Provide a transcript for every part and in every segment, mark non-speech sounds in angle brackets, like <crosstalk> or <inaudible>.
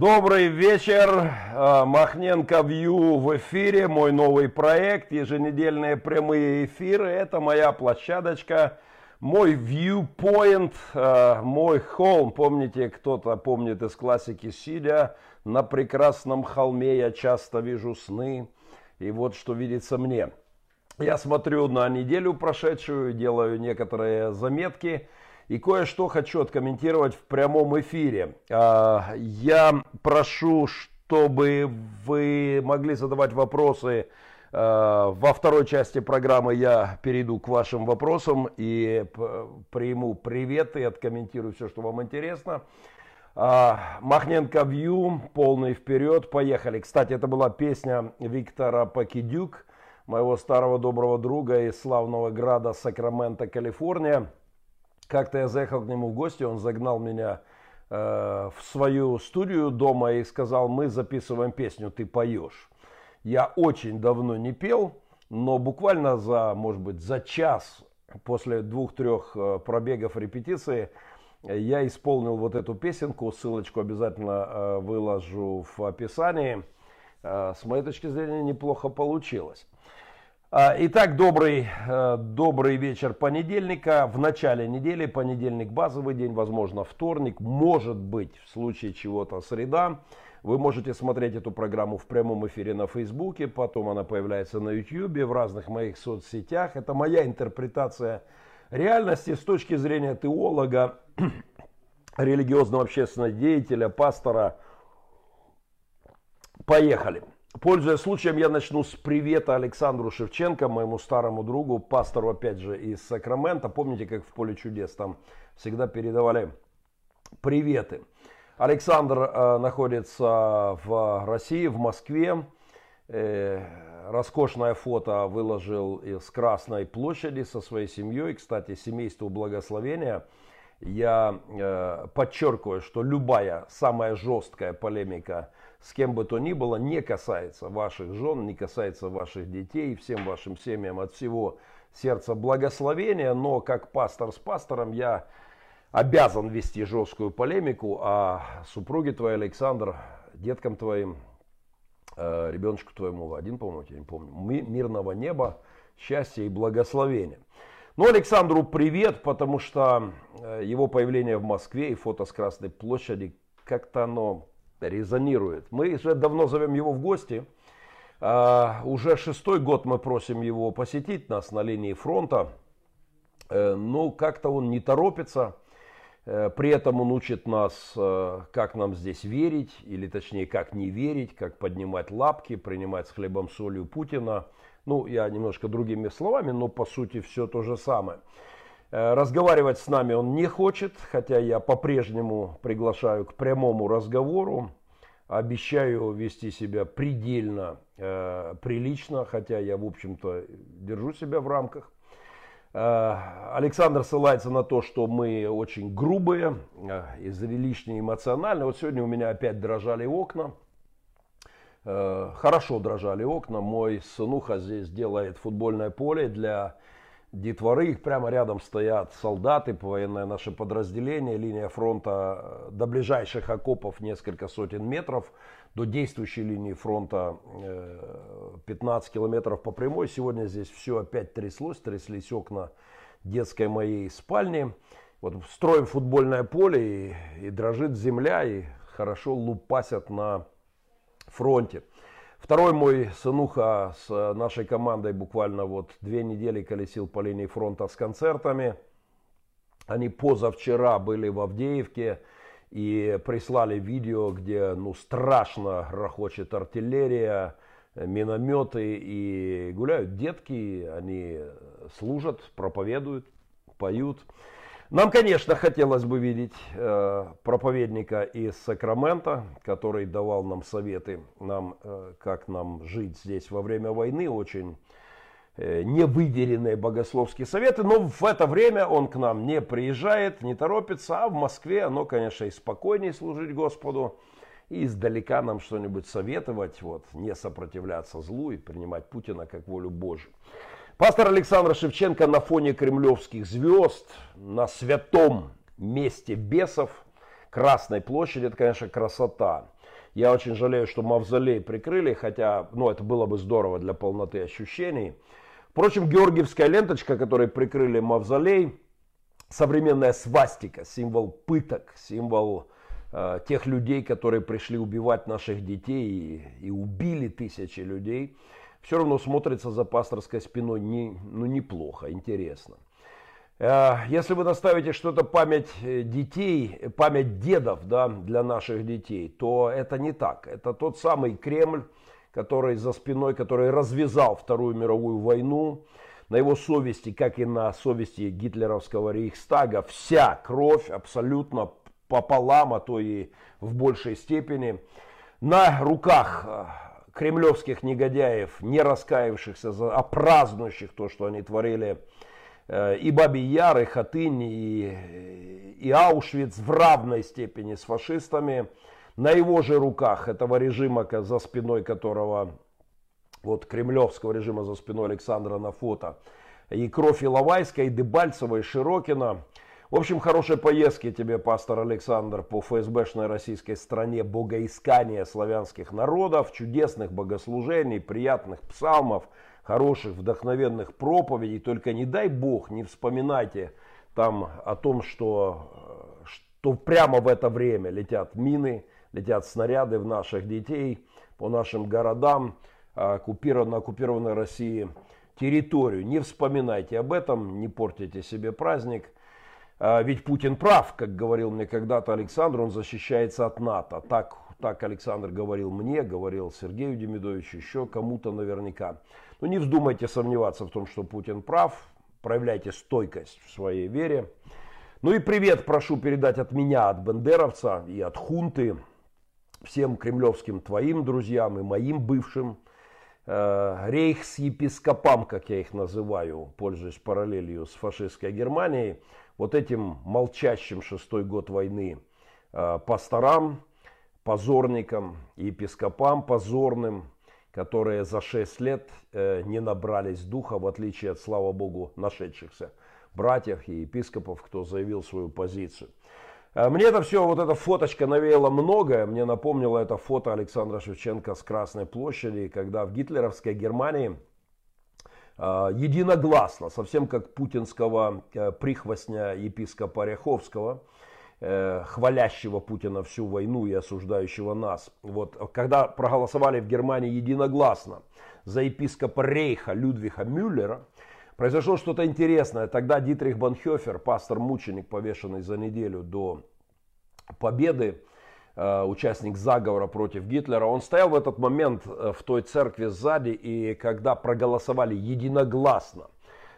Добрый вечер, а, Махненко Вью в эфире, мой новый проект, еженедельные прямые эфиры, это моя площадочка, мой viewpoint, а, мой холм, помните, кто-то помнит из классики, сидя на прекрасном холме, я часто вижу сны, и вот что видится мне. Я смотрю на неделю прошедшую, делаю некоторые заметки, и кое-что хочу откомментировать в прямом эфире. А, я прошу, чтобы вы могли задавать вопросы а, во второй части программы я перейду к вашим вопросам и приму приветы, откомментирую все, что вам интересно. А, Махненко Вью, полный вперед, поехали. Кстати, это была песня Виктора Пакидюк, моего старого доброго друга из славного града Сакраменто, Калифорния. Как-то я заехал к нему в гости, он загнал меня э, в свою студию дома и сказал, мы записываем песню, ты поешь. Я очень давно не пел, но буквально за, может быть, за час после двух-трех э, пробегов репетиции я исполнил вот эту песенку, ссылочку обязательно э, выложу в описании. Э, с моей точки зрения неплохо получилось. А, итак, добрый, э, добрый вечер понедельника. В начале недели, понедельник базовый день, возможно вторник, может быть в случае чего-то среда. Вы можете смотреть эту программу в прямом эфире на Фейсбуке, потом она появляется на Ютьюбе, в разных моих соцсетях. Это моя интерпретация реальности с точки зрения теолога, <coughs> религиозного общественного деятеля, пастора. Поехали. Пользуясь случаем, я начну с привета Александру Шевченко, моему старому другу, пастору, опять же, из Сакрамента. Помните, как в Поле чудес там всегда передавали приветы. Александр э, находится в России, в Москве. Э, роскошное фото выложил из Красной площади со своей семьей. Кстати, семейству благословения. Я э, подчеркиваю, что любая самая жесткая полемика с кем бы то ни было, не касается ваших жен, не касается ваших детей, всем вашим семьям от всего сердца благословения, но как пастор с пастором я обязан вести жесткую полемику, а супруге твоей, Александр, деткам твоим, э, ребеночку твоему, один, по-моему, я не помню, мирного неба, счастья и благословения. Ну, Александру привет, потому что э, его появление в Москве и фото с Красной площади, как-то оно резонирует. Мы уже давно зовем его в гости. А, уже шестой год мы просим его посетить нас на линии фронта. Э, ну, как-то он не торопится. Э, при этом он учит нас, э, как нам здесь верить, или точнее, как не верить, как поднимать лапки, принимать с хлебом солью Путина. Ну, я немножко другими словами, но по сути все то же самое. Э, разговаривать с нами он не хочет, хотя я по-прежнему приглашаю к прямому разговору. Обещаю вести себя предельно э, прилично, хотя я, в общем-то, держу себя в рамках. Э, Александр ссылается на то, что мы очень грубые, э, излишне эмоциональны. Вот сегодня у меня опять дрожали окна. Э, хорошо дрожали окна. Мой сынуха здесь делает футбольное поле для детворы, их прямо рядом стоят солдаты, военное наше подразделение, линия фронта э, до ближайших окопов несколько сотен метров, до действующей линии фронта 15 э, километров по прямой. Сегодня здесь все опять тряслось, тряслись окна детской моей спальни. Вот строим футбольное поле и, и дрожит земля, и хорошо лупасят на фронте. Второй мой сынуха с нашей командой буквально вот две недели колесил по линии фронта с концертами. Они позавчера были в Авдеевке и прислали видео, где ну, страшно грохочет артиллерия, минометы и гуляют детки, они служат, проповедуют, поют. Нам, конечно, хотелось бы видеть э, проповедника из Сакрамента, который давал нам советы, нам, э, как нам жить здесь во время войны, очень э, невыверенные богословские советы, но в это время он к нам не приезжает, не торопится, а в Москве оно, конечно, и спокойнее служить Господу, и издалека нам что-нибудь советовать, вот, не сопротивляться злу и принимать Путина как волю Божию. Пастор Александр Шевченко на фоне кремлевских звезд, на святом месте бесов, Красной площади, это, конечно, красота. Я очень жалею, что мавзолей прикрыли, хотя, ну, это было бы здорово для полноты ощущений. Впрочем, георгиевская ленточка, которой прикрыли мавзолей, современная свастика, символ пыток, символ э, тех людей, которые пришли убивать наших детей и, и убили тысячи людей, все равно смотрится за пасторской спиной не, ну, неплохо, интересно. Э, если вы наставите что-то память э, детей, память дедов да, для наших детей, то это не так. Это тот самый Кремль, который за спиной, который развязал Вторую мировую войну. На его совести, как и на совести гитлеровского Рейхстага, вся кровь абсолютно пополам, а то и в большей степени. На руках э, кремлевских негодяев, не раскаявшихся, а празднующих то, что они творили э, и Бабий Яр, и Хатынь, и, и Аушвиц в равной степени с фашистами – на его же руках, этого режима, за спиной которого, вот кремлевского режима за спиной Александра на фото, и кровь Иловайска, и Дебальцева, и Широкина. В общем, хорошей поездки тебе, пастор Александр, по ФСБшной российской стране богоискания славянских народов, чудесных богослужений, приятных псалмов, хороших вдохновенных проповедей. Только не дай Бог, не вспоминайте там о том, что, что прямо в это время летят мины, летят снаряды в наших детей, по нашим городам, а, оккупированной, оккупированной России территорию. Не вспоминайте об этом, не портите себе праздник. А, ведь Путин прав, как говорил мне когда-то Александр, он защищается от НАТО. Так, так Александр говорил мне, говорил Сергею Демидовичу, еще кому-то наверняка. Но не вздумайте сомневаться в том, что Путин прав. Проявляйте стойкость в своей вере. Ну и привет прошу передать от меня, от бендеровца и от хунты, всем кремлевским твоим друзьям и моим бывшим э, рейхс-епископам, как я их называю, пользуясь параллелью с фашистской Германией, вот этим молчащим шестой год войны э, пасторам, позорникам, епископам позорным, которые за шесть лет э, не набрались духа, в отличие от, слава богу, нашедшихся братьев и епископов, кто заявил свою позицию. Э, мне это все, вот эта фоточка навеяла многое. Мне напомнило это фото Александра Шевченко с Красной площади, когда в гитлеровской Германии единогласно, совсем как путинского э, прихвостня епископа Ряховского, хвалящего Путина всю войну и осуждающего нас. Вот, когда проголосовали в Германии единогласно за епископа Рейха Людвига Мюллера, Произошло что-то интересное. Тогда Дитрих Банхёфер, пастор-мученик, повешенный за неделю до победы, э, участник заговора против Гитлера, он стоял в этот момент э, в той церкви сзади, и когда проголосовали единогласно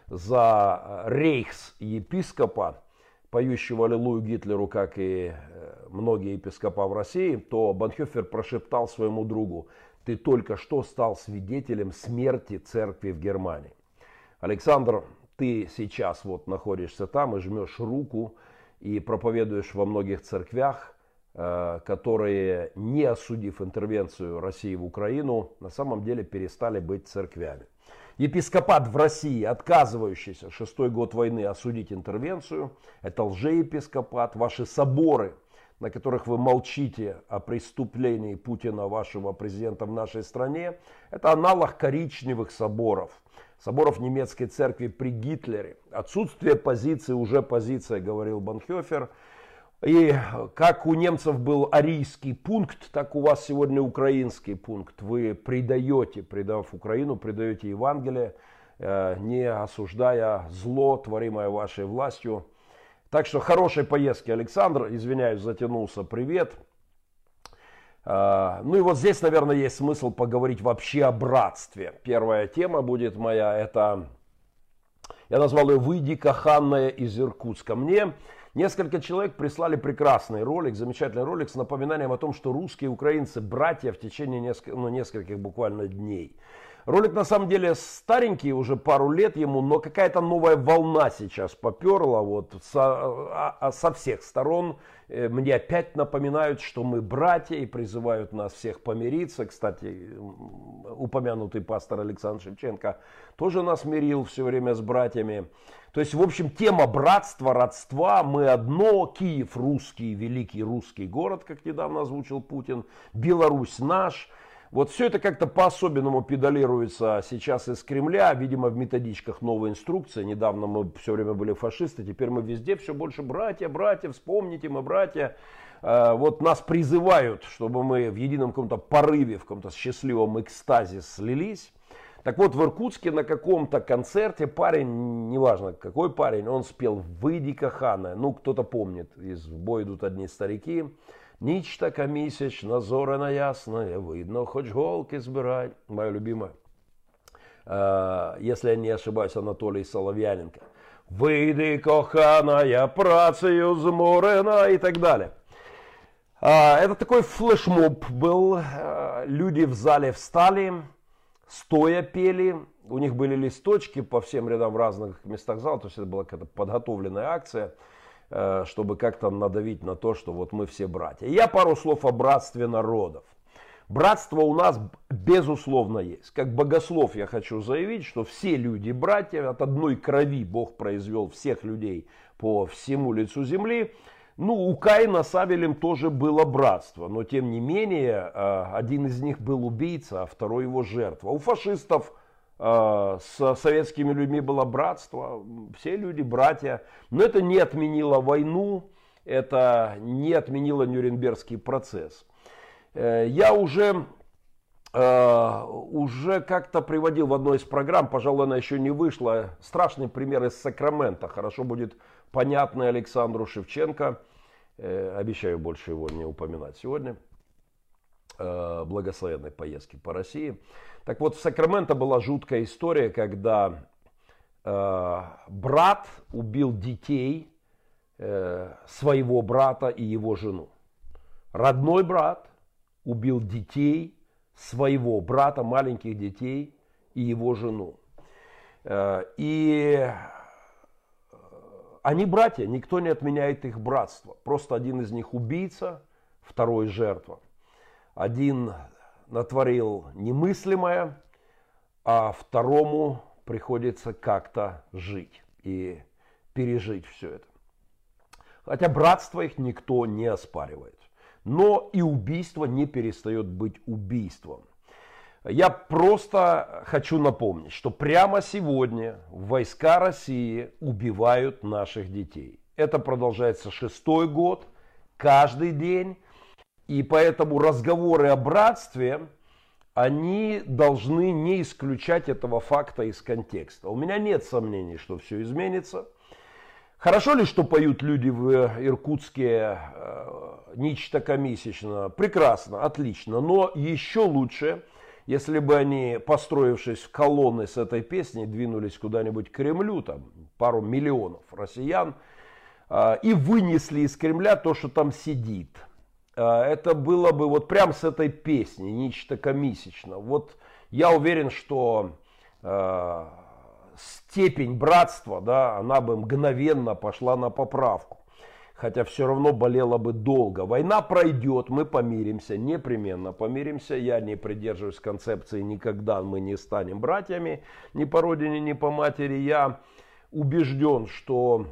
за э, рейхс-епископа, поющего аллилуйю Гитлеру, как и многие епископа в России, то Банхёфер прошептал своему другу, ты только что стал свидетелем смерти церкви в Германии. Александр, ты сейчас вот находишься там и жмешь руку и проповедуешь во многих церквях, э, которые, не осудив интервенцию России в Украину, на самом деле перестали быть церквями. Епископат в России, отказывающийся шестой год войны осудить интервенцию, это лжеепископат, ваши соборы, на которых вы молчите о преступлении Путина, вашего президента в нашей стране, это аналог коричневых соборов – соборов немецкой церкви при Гитлере. Отсутствие позиции уже позиция, говорил Банхёфер. И как у немцев был арийский пункт, так у вас сегодня украинский пункт. Вы предаете, предав Украину, предаете Евангелие, э, не осуждая зло, творимое вашей властью. Так что хорошей поездки, Александр. Извиняюсь, затянулся. Привет. А, ну и вот здесь, наверное, есть смысл поговорить вообще о братстве. Первая тема будет моя, это, я назвал ее «Выйди, Каханная из Иркутска». Мне несколько человек прислали прекрасный ролик, замечательный ролик с напоминанием о том, что русские и украинцы братья в течение нескольких, ну, нескольких буквально дней. Ролик на самом деле старенький, уже пару лет ему, но какая-то новая волна сейчас поперла вот со, а, а, со всех сторон. Э, мне опять напоминают, что мы братья и призывают нас всех помириться. Кстати, упомянутый пастор Александр Шевченко тоже нас мирил все время с братьями. То есть, в общем, тема братства, родства, мы одно, Киев русский, великий русский город, как недавно озвучил Путин, Беларусь наш – вот все это как-то по-особенному педалируется сейчас из Кремля. Видимо, в методичках новая инструкция. Недавно мы все время были фашисты, теперь мы везде все больше братья, братья, вспомните, мы братья. Э, вот нас призывают, чтобы мы в едином каком-то порыве, в каком-то счастливом экстазе слились. Так вот, в Иркутске на каком-то концерте парень, неважно какой парень, он спел «Выйди, Кахана». Ну, кто-то помнит, из «В бой идут одни старики». Ніч така місячна, зорена ясна, видно, хоч голки збирай. Моя любимая. Если я не ошибаюсь, Анатолий Соловьяненко. Выйди, коханая, працею зморена и так далее. Это такой флешмоб был. Люди в зале встали, стоя пели. У них были листочки по всем рядам в разных местах зала. То есть это была какая-то подготовленная акция. Э, чтобы как-то надавить на то, что вот мы все братья. Я пару слов о братстве народов. Братство у нас безусловно есть. Как богослов я хочу заявить, что все люди братья, от одной крови Бог произвел всех людей по всему лицу земли. Ну, у Каина с Авелем тоже было братство, но тем не менее, э, один из них был убийца, а второй его жертва. У фашистов с советскими людьми было братство, все люди братья. Но это не отменило войну, это не отменило Нюрнбергский процесс. Э, я уже, э, уже как-то приводил в одной из программ, пожалуй, она еще не вышла, страшный пример из Сакрамента. Хорошо будет понятный Александру Шевченко. Э, обещаю больше его не упоминать сегодня. Благословенной поездки по России. Так вот, в Сакраменто была жуткая история, когда э, брат убил детей э, своего брата и его жену. Родной брат убил детей своего брата, маленьких детей и его жену. Э, и э, они братья, никто не отменяет их братство. Просто один из них убийца, второй жертва. Один натворил немыслимое, а второму приходится как-то жить и пережить все это. Хотя братство их никто не оспаривает. Но и убийство не перестает быть убийством. Я просто хочу напомнить, что прямо сегодня войска России убивают наших детей. Это продолжается шестой год, каждый день. И поэтому разговоры о братстве, они должны не исключать этого факта из контекста. У меня нет сомнений, что все изменится. Хорошо ли, что поют люди в Иркутске э, нечто комиссично? Прекрасно, отлично. Но еще лучше, если бы они, построившись в колонны с этой песней, двинулись куда-нибудь к Кремлю, там пару миллионов россиян, э, и вынесли из Кремля то, что там сидит – это было бы вот прям с этой песни, нечто комиссично. Вот я уверен, что э, степень братства, да, она бы мгновенно пошла на поправку. Хотя все равно болела бы долго. Война пройдет, мы помиримся, непременно помиримся. Я не придерживаюсь концепции «никогда мы не станем братьями» ни по родине, ни по матери. Я убежден, что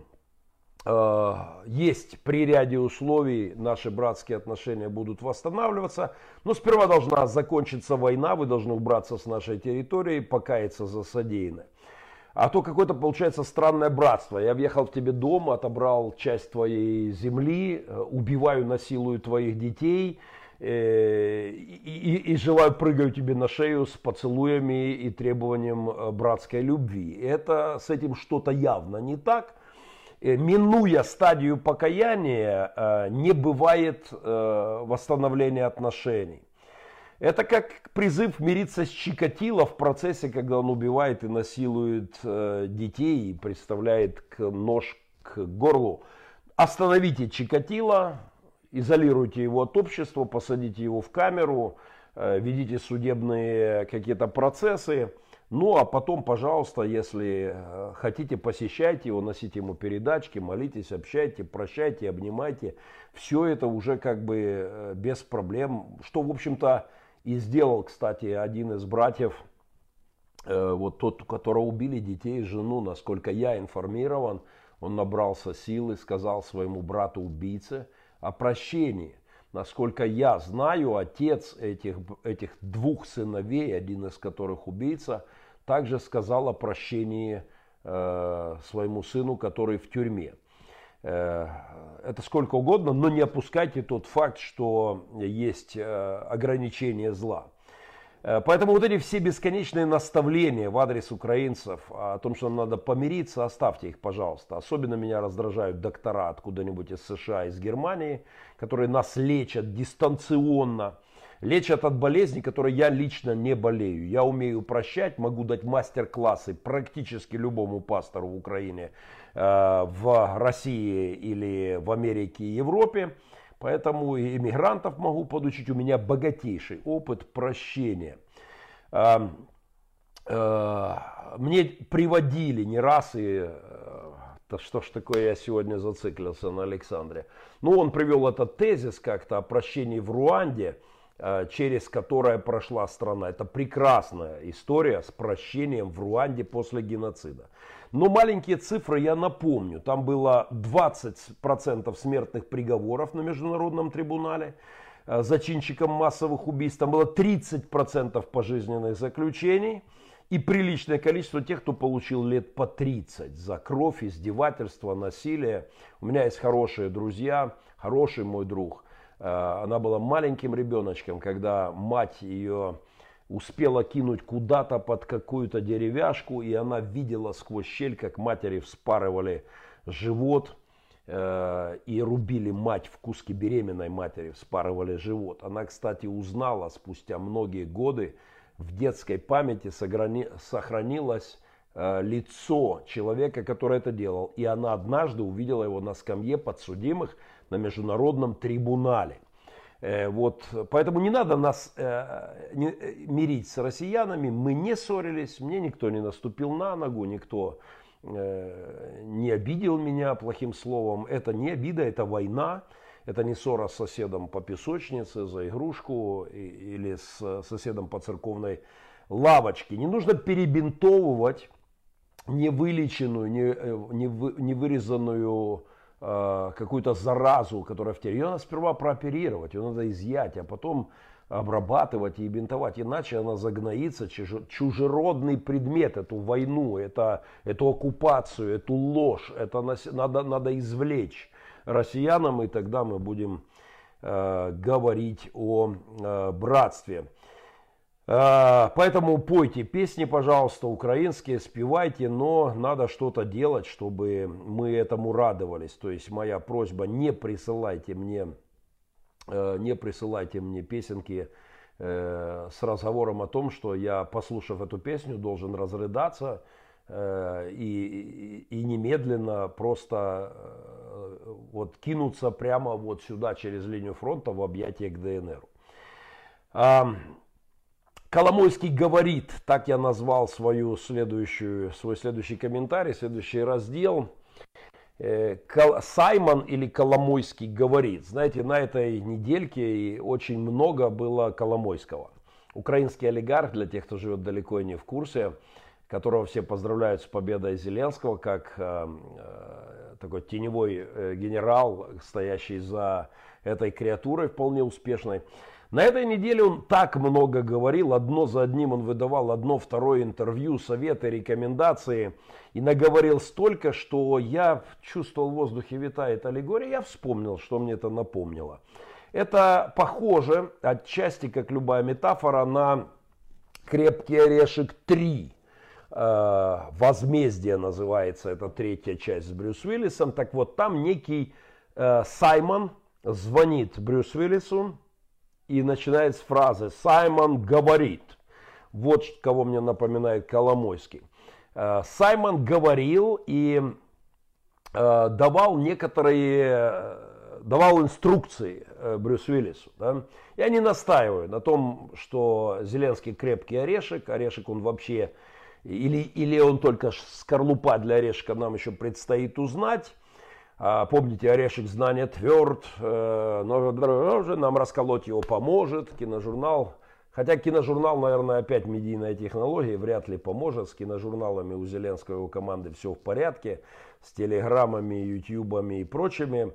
есть при ряде условий наши братские отношения будут восстанавливаться. Но сперва должна закончиться война, вы должны убраться с нашей территории, покаяться за содеянное. А то какое-то получается странное братство. Я въехал в тебе дом, отобрал часть твоей земли, э, убиваю, насилую твоих детей э, и, и, и желаю прыгаю тебе на шею с поцелуями и требованием братской любви. Это с этим что-то явно не так. Э, минуя стадию покаяния, э, не бывает э, восстановления отношений. Это как призыв мириться с Чикатило в процессе, когда он убивает и насилует детей и представляет нож к горлу. Остановите Чикатило, изолируйте его от общества, посадите его в камеру, ведите судебные какие-то процессы, ну а потом, пожалуйста, если хотите, посещайте его, носите ему передачки, молитесь, общайте, прощайте, обнимайте. Все это уже как бы без проблем, что, в общем-то, и сделал, кстати, один из братьев, вот тот, у которого убили детей и жену, насколько я информирован, он набрался силы, сказал своему брату-убийце о прощении. Насколько я знаю, отец этих, этих двух сыновей, один из которых убийца, также сказал о прощении э, своему сыну, который в тюрьме. Э, это сколько угодно, но не опускайте тот факт, что есть э, ограничение зла. Э, поэтому вот эти все бесконечные наставления в адрес украинцев о том, что нам надо помириться, оставьте их, пожалуйста. Особенно меня раздражают доктора откуда-нибудь из США, из Германии, которые нас лечат дистанционно, лечат от болезней, которые я лично не болею. Я умею прощать, могу дать мастер-классы практически любому пастору в Украине, э, в России или в Америке и Европе. Поэтому и иммигрантов могу подучить. У меня богатейший опыт прощения. А, а, мне приводили не раз и да что ж такое я сегодня зациклился на Александре. Ну, он привел этот тезис как-то о прощении в Руанде, через которое прошла страна. Это прекрасная история с прощением в Руанде после геноцида. Но маленькие цифры я напомню. Там было 20% смертных приговоров на Международном трибунале э, зачинщикам массовых убийств. Там было 30% пожизненных заключений. И приличное количество тех, кто получил лет по 30 за кровь, издевательство, насилие. У меня есть хорошие друзья, хороший мой друг. Э, она была маленьким ребеночком, когда мать ее успела кинуть куда-то под какую-то деревяшку, и она видела сквозь щель, как матери вспарывали живот э, и рубили мать в куски беременной матери, вспарывали живот. Она, кстати, узнала спустя многие годы, в детской памяти сохрани, сохранилось э, лицо человека, который это делал. И она однажды увидела его на скамье подсудимых на международном трибунале – Э, вот, поэтому не надо нас э, не, э, мирить с россиянами. Мы не ссорились, мне никто не наступил на ногу, никто э, не обидел меня плохим словом. Это не обида, это война. Это не ссора с соседом по песочнице за игрушку или с соседом по церковной лавочке. Не нужно перебинтовывать невылеченную, не, не, не вырезанную Э, какую-то заразу, которая в теле, ее надо сперва прооперировать, ее надо изъять, а потом обрабатывать и бинтовать, иначе она загноится, чужеродный предмет, эту войну, это, эту оккупацию, эту ложь, это надо, надо извлечь россиянам, и тогда мы будем э, говорить о э, братстве. А, поэтому пойте песни, пожалуйста, украинские, спевайте, но надо что-то делать, чтобы мы этому радовались. То есть моя просьба, не присылайте мне, э, не присылайте мне песенки э, с разговором о том, что я, послушав эту песню, должен разрыдаться э, и, и немедленно просто вот кинуться прямо вот сюда через линию фронта в объятия к ДНР. Коломойский говорит, так я назвал свою следующую, свой следующий комментарий, следующий раздел. Э, Саймон или Коломойский говорит. Знаете, на этой недельке очень много было Коломойского. Украинский олигарх, для тех, кто живет далеко и не в курсе, которого все поздравляют с победой Зеленского, как э, э, такой теневой генерал, стоящий за этой креатурой вполне успешной. На этой неделе он так много говорил, одно за одним он выдавал одно, второе интервью, советы, рекомендации. И наговорил столько, что я чувствовал в воздухе витает аллегория, я вспомнил, что мне это напомнило. Это похоже, отчасти, как любая метафора, на крепкий орешек 3. Э, Возмездие называется, это третья часть с Брюс Уиллисом. Так вот, там некий э, Саймон звонит Брюс Уиллису, и начинает с фразы «Саймон говорит». Вот кого мне напоминает Коломойский. Э, Саймон говорил и э, давал некоторые, давал инструкции э, Брюс Уиллису. Да? Я не настаиваю на том, что Зеленский крепкий орешек. Орешек он вообще, или, или он только скорлупа для орешка, нам еще предстоит узнать. А, помните, орешек знания тверд, э, но нам расколоть его поможет. Киножурнал Хотя киножурнал, наверное, опять медийная технология, вряд ли поможет. С киножурналами у Зеленского и его команды все в порядке. С телеграммами, ютубами и прочими.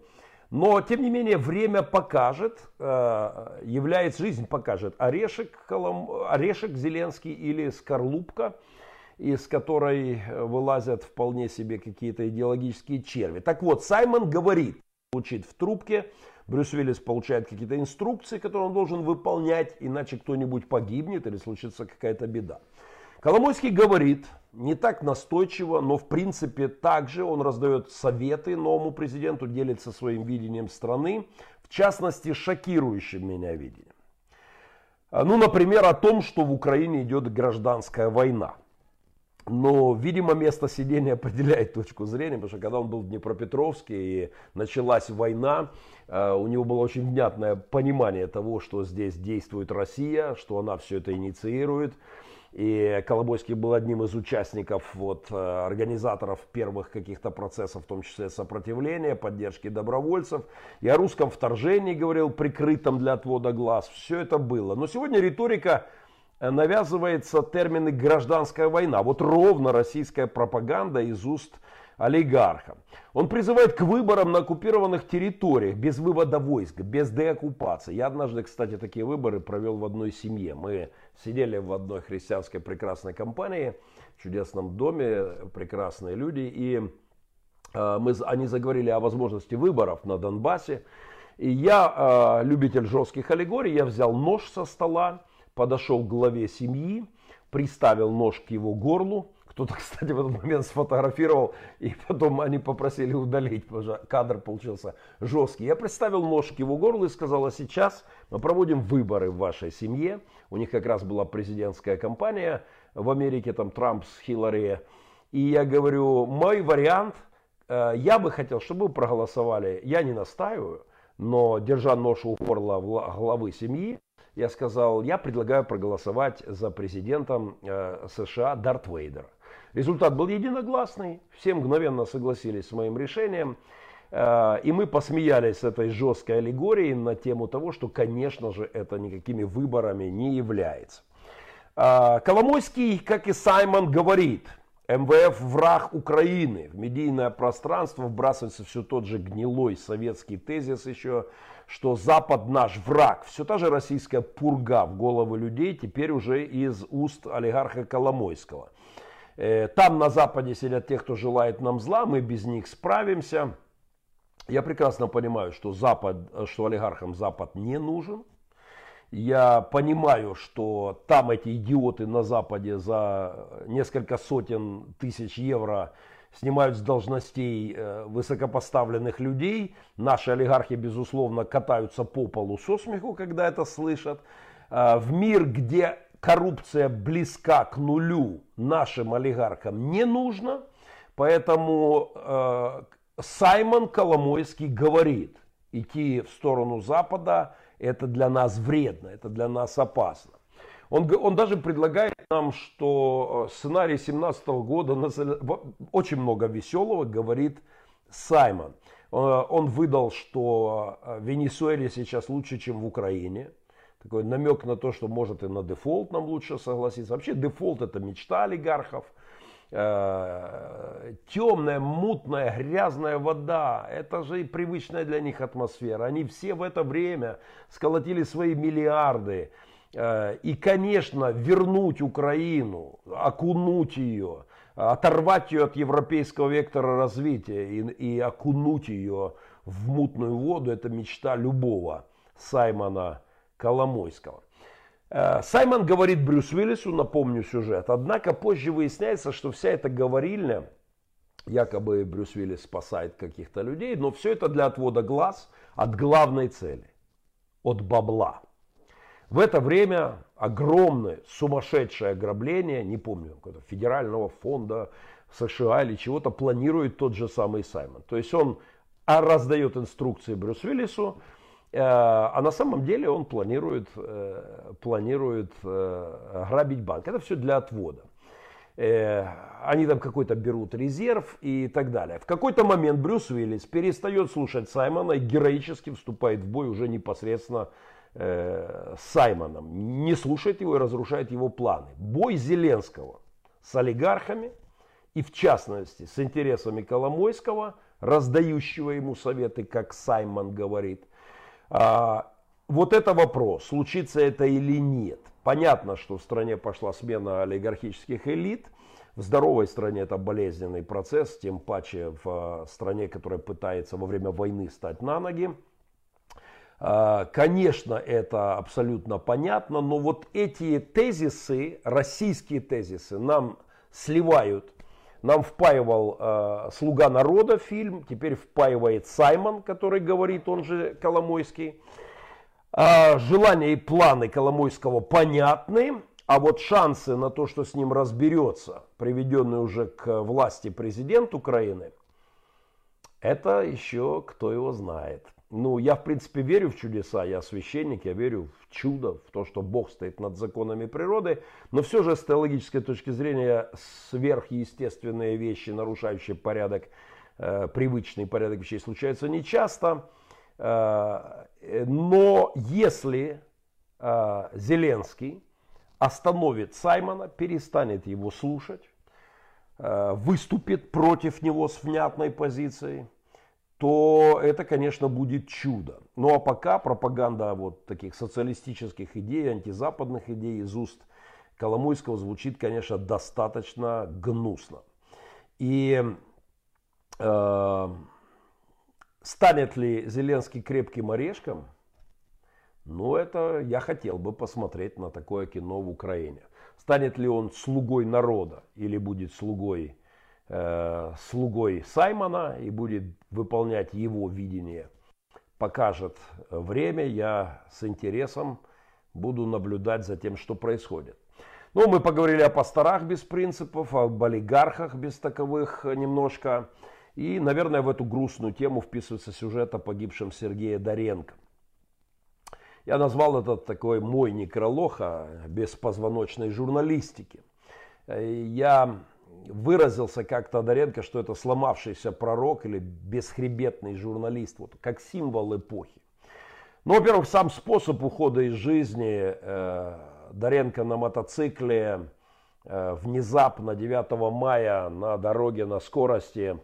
Но, тем не менее, время покажет, э, является жизнь покажет, орешек, орешек Зеленский или скорлупка, из которой вылазят вполне себе какие-то идеологические черви. Так вот, Саймон говорит, звучит в трубке, Брюс Уиллис получает какие-то инструкции, которые он должен выполнять, иначе кто-нибудь погибнет или случится какая-то беда. Коломойский говорит, не так настойчиво, но в принципе также он раздает советы новому президенту, делится своим видением страны, в частности шокирующим меня видением. Ну, например, о том, что в Украине идет гражданская война. Но, видимо, место сидения определяет точку зрения, потому что когда он был в Днепропетровске и началась война, э, у него было очень внятное понимание того, что здесь действует Россия, что она все это инициирует. И Колобойский был одним из участников, вот, э, организаторов первых каких-то процессов, в том числе сопротивления, поддержки добровольцев. И о русском вторжении говорил, прикрытом для отвода глаз. Все это было. Но сегодня риторика навязывается термины гражданская война. Вот ровно российская пропаганда из уст олигарха. Он призывает к выборам на оккупированных территориях, без вывода войск, без деоккупации. Я однажды, кстати, такие выборы провел в одной семье. Мы сидели в одной христианской прекрасной компании, в чудесном доме, прекрасные люди. И э, мы, они заговорили о возможности выборов на Донбассе. И я, э, любитель жестких аллегорий, я взял нож со стола, подошел к главе семьи, приставил нож к его горлу. Кто-то, <laughs> кстати, в этот момент сфотографировал, и потом они попросили удалить, что кадр получился жесткий. Я представил нож к его горлу и сказал, а сейчас мы проводим выборы в вашей семье. У них как раз была президентская кампания в Америке, там Трамп с Хиллари. И я говорю, мой вариант, э, я бы хотел, чтобы вы проголосовали, я не настаиваю, но держа нож у горла главы семьи, я сказал, я предлагаю проголосовать за президентом э, США Дарт Вейдера. Результат был единогласный, все мгновенно согласились с моим решением. Э, и мы посмеялись с этой жесткой аллегорией на тему того, что, конечно же, это никакими выборами не является. Э, Коломойский, как и Саймон, говорит, МВФ враг Украины. В медийное пространство вбрасывается все тот же гнилой советский тезис еще что Запад наш враг. Все та же российская пурга в головы людей, теперь уже из уст олигарха Коломойского. Э, там на Западе сидят те, кто желает нам зла, мы без них справимся. Я прекрасно понимаю, что, Запад, что олигархам Запад не нужен. Я понимаю, что там эти идиоты на Западе за несколько сотен тысяч евро снимают с должностей э, высокопоставленных людей. Наши олигархи, безусловно, катаются по полу со смеху, когда это слышат. Э, в мир, где коррупция близка к нулю, нашим олигархам не нужно. Поэтому э, Саймон Коломойский говорит, идти в сторону Запада это для нас вредно, это для нас опасно. Он, он даже предлагает нам, что э, сценарий 17 года, очень много веселого, говорит Саймон. Э, он выдал, что э, в Венесуэле сейчас лучше, чем в Украине. Такой намек на то, что может и на дефолт нам лучше согласиться. Вообще дефолт это мечта олигархов. Темная, мутная, грязная вода. Это же и привычная для них атмосфера. Они все в это время сколотили свои миллиарды. Э, и, конечно, вернуть Украину, окунуть ее, оторвать ее от европейского вектора развития и, и окунуть ее в мутную воду, это мечта любого Саймона Коломойского. Э, Саймон говорит Брюс Уиллису, напомню сюжет, однако позже выясняется, что вся эта говорильня, якобы Брюс Уиллис спасает каких-то людей, но все это для отвода глаз от главной цели, от бабла. В это время огромное, сумасшедшее ограбление, не помню, федерального фонда США или чего-то планирует тот же самый Саймон. То есть он а раздает инструкции Брюс Уиллису, а на самом деле он планирует, э, планирует э, грабить банк. Это все для отвода. Они там какой-то берут резерв и так далее. В какой-то момент Брюс Уиллис перестает слушать Саймона и героически вступает в бой уже непосредственно с Саймоном. Не слушает его и разрушает его планы. Бой Зеленского с олигархами и в частности с интересами Коломойского – раздающего ему советы, как Саймон говорит. А, вот это вопрос, случится это или нет. Понятно, что в стране пошла смена олигархических элит. В здоровой стране это болезненный процесс, тем паче в а, стране, которая пытается во время войны стать на ноги. А, конечно, это абсолютно понятно, но вот эти тезисы, российские тезисы, нам сливают нам впаивал э, «Слуга народа» фильм, теперь впаивает Саймон, который говорит, он же Коломойский. Э, желания и планы Коломойского понятны, а вот шансы на то, что с ним разберется, приведенный уже к власти президент Украины, это еще кто его знает. Ну, я, в принципе, верю в чудеса, я священник, я верю в чудо, в то, что Бог стоит над законами природы, но все же с теологической точки зрения сверхъестественные вещи, нарушающие порядок, э, привычный порядок вещей, случаются нечасто. Э, но если э, Зеленский остановит Саймона, перестанет его слушать, э, выступит против него с внятной позицией, то это, конечно, будет чудо. Ну а пока пропаганда вот таких социалистических идей, антизападных идей из уст Коломойского звучит, конечно, достаточно гнусно. И э, станет ли Зеленский крепким орешком? Ну, это я хотел бы посмотреть на такое кино в Украине. Станет ли он слугой народа или будет слугой Э, слугой Саймона и будет выполнять его видение. Покажет время, я с интересом буду наблюдать за тем, что происходит. Ну, мы поговорили о пасторах без принципов, об олигархах без таковых немножко. И, наверное, в эту грустную тему вписывается сюжет о погибшем Сергее Доренко. Я назвал этот такой мой некролог о беспозвоночной журналистике. Я выразился как-то Тодоренко, что это сломавшийся пророк или бесхребетный журналист, вот, как символ эпохи. Ну, во-первых, сам способ ухода из жизни э, Доренко на мотоцикле э, внезапно 9 мая на дороге на скорости,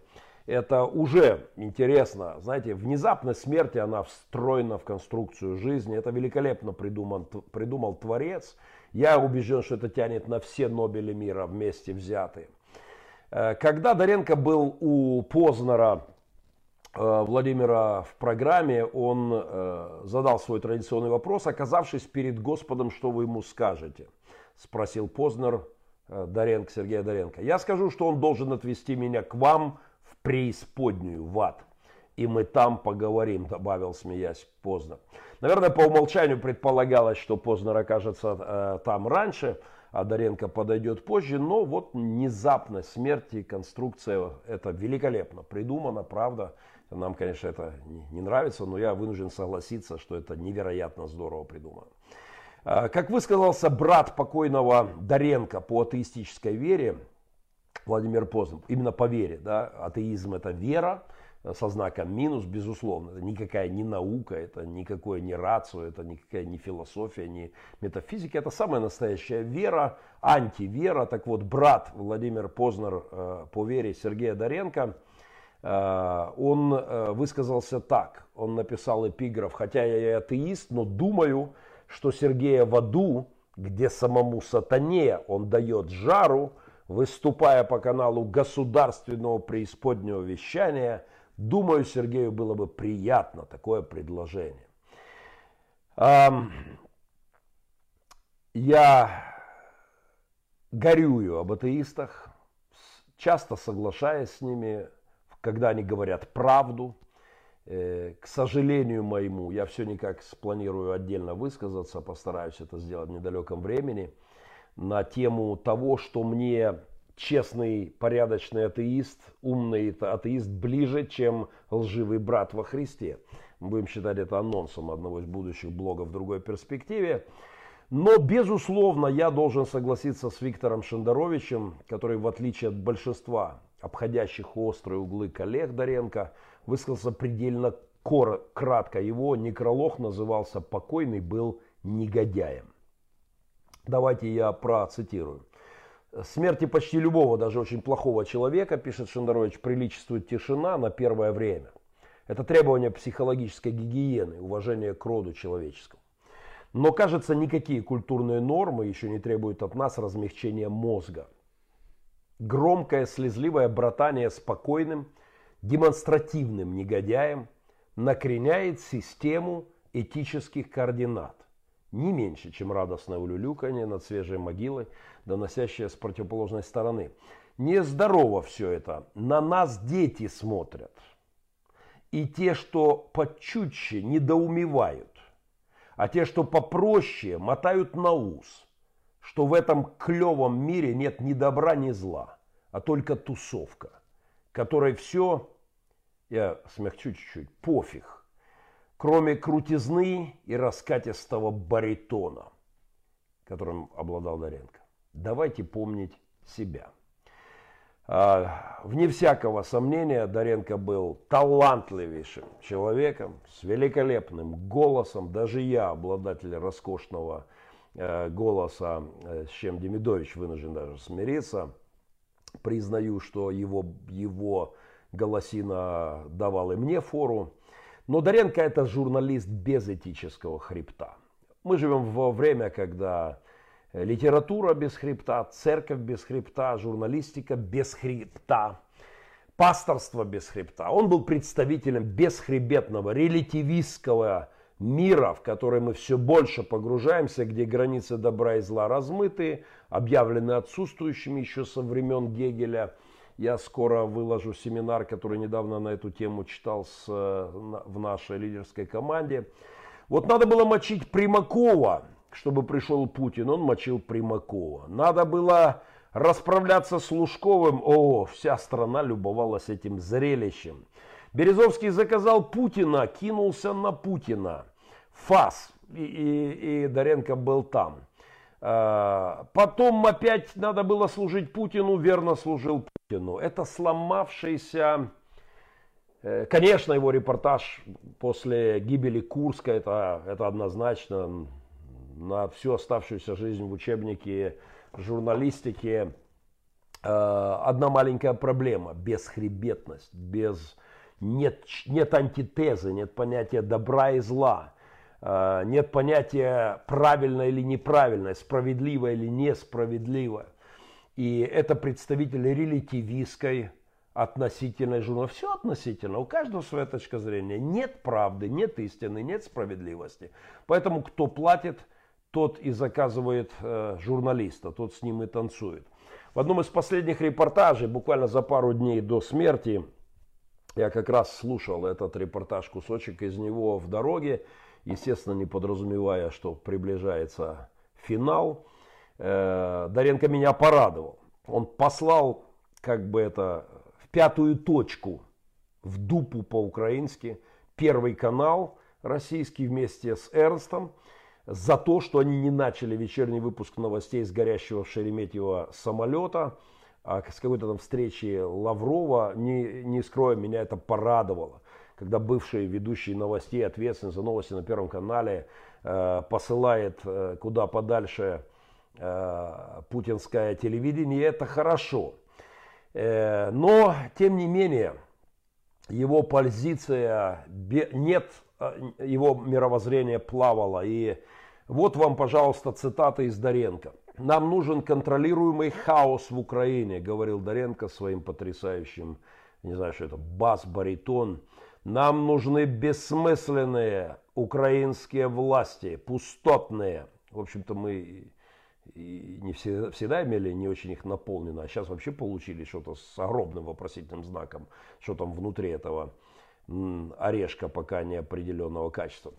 это уже интересно. Знаете, внезапность смерти, она встроена в конструкцию жизни. Это великолепно придуман, придумал Творец. Я убежден, что это тянет на все Нобели мира вместе взятые. Э, когда Доренко был у Познера э, Владимира в программе, он э, задал свой традиционный вопрос, оказавшись перед Господом, что вы ему скажете? Спросил Познер Доренко, Сергея Доренко. Я скажу, что он должен отвести меня к вам в преисподнюю, в ад. И мы там поговорим, добавил, смеясь, Познер. Наверное, по умолчанию предполагалось, что Познер окажется там раньше, Доренко подойдет позже, но вот внезапно смерть и конструкция, это великолепно придумано, правда. Нам, конечно, это не нравится, но я вынужден согласиться, что это невероятно здорово придумано. А, как высказался брат покойного Доренко по атеистической вере, Владимир Познер, именно по вере, да, атеизм это вера, со знаком минус, безусловно. Это никакая не наука, это никакое не рацио, это никакая не философия, не метафизика. Это самая настоящая вера, антивера. Так вот, брат Владимир Познер э, по вере Сергея Доренко, э, он э, высказался так. Он написал эпиграф, хотя я и атеист, но думаю, что Сергея в аду, где самому сатане он дает жару, выступая по каналу государственного преисподнего вещания – Думаю, Сергею было бы приятно такое предложение. Я горюю об атеистах, часто соглашаясь с ними, когда они говорят правду. Э, к сожалению моему, я все никак спланирую отдельно высказаться, постараюсь это сделать в недалеком времени, на тему того, что мне честный, порядочный атеист, умный атеист ближе, чем лживый брат во Христе. Мы будем считать это анонсом одного из будущих блогов в другой перспективе. Но, безусловно, я должен согласиться с Виктором Шендеровичем, который, в отличие от большинства обходящих острые углы коллег Доренко, высказался предельно кратко. Его некролог назывался «Покойный был негодяем». Давайте я процитирую. Смерти почти любого, даже очень плохого человека, пишет Шендерович, приличествует тишина на первое время. Это требование психологической гигиены, уважения к роду человеческому. Но, кажется, никакие культурные нормы еще не требуют от нас размягчения мозга. Громкое слезливое братание спокойным, демонстративным негодяем накреняет систему этических координат не меньше, чем радостное улюлюканье над свежей могилой, доносящее с противоположной стороны. Нездорово все это. На нас дети смотрят. И те, что почутче, недоумевают. А те, что попроще, мотают на ус, что в этом клевом мире нет ни добра, ни зла, а только тусовка, которой все, я смягчу чуть-чуть, пофиг кроме крутизны и раскатистого баритона, которым обладал Доренко. Давайте помнить себя. А, вне всякого сомнения, Доренко был талантливейшим человеком, с великолепным голосом. Даже я, обладатель роскошного э, голоса, э, с чем Демидович вынужден даже смириться, признаю, что его, его голосина давал и мне фору. Но Доренко это журналист без этического хребта. Мы живем во время, когда литература без хребта, церковь без хребта, журналистика без хребта, пасторство без хребта. Он был представителем бесхребетного, релятивистского мира, в который мы все больше погружаемся, где границы добра и зла размыты, объявлены отсутствующими еще со времен Гегеля – я скоро выложу семинар, который недавно на эту тему читал с, в нашей лидерской команде. Вот надо было мочить Примакова, чтобы пришел Путин. Он мочил Примакова. Надо было расправляться с Лужковым. О, вся страна любовалась этим зрелищем. Березовский заказал Путина, кинулся на Путина. ФАС. И, и, и Доренко был там. А, потом опять надо было служить Путину, верно служил Путину. Это сломавшийся... Э, конечно, его репортаж после гибели Курска, это, это однозначно на всю оставшуюся жизнь в учебнике журналистики э, одна маленькая проблема. Бесхребетность, без... Нет, нет антитезы, нет понятия добра и зла. Э, нет понятия правильно или неправильно, справедливо или несправедливо. И это представители релятивистской относительной журналистики. Все относительно, у каждого своя точка зрения. Нет правды, нет истины, нет справедливости. Поэтому кто платит, тот и заказывает э, журналиста, тот с ним и танцует. В одном из последних репортажей, буквально за пару дней до смерти, я как раз слушал этот репортаж, кусочек из него в дороге, естественно, не подразумевая, что приближается финал. Э, Доренко меня порадовал. Он послал, как бы это, в пятую точку, в дупу по-украински, первый канал российский вместе с Эрнстом за то, что они не начали вечерний выпуск новостей с горящего в Шереметьево самолета, а с какой-то там встречи Лаврова, не, не скрою, меня это порадовало когда бывший ведущий новостей, ответственный за новости на Первом канале, э, посылает э, куда подальше э, путинское телевидение, это хорошо. Но, тем не менее, его позиция, нет, его мировоззрение плавало. И вот вам, пожалуйста, цитата из Доренко. «Нам нужен контролируемый хаос в Украине», говорил Доренко своим потрясающим, не знаю, что это, бас-баритон. Нам нужны бессмысленные украинские власти, пустотные. В общем-то, мы и не всегда, всегда имели не очень их наполнено, а сейчас вообще получили что-то с огромным вопросительным знаком, что там внутри этого орешка пока неопределенного качества.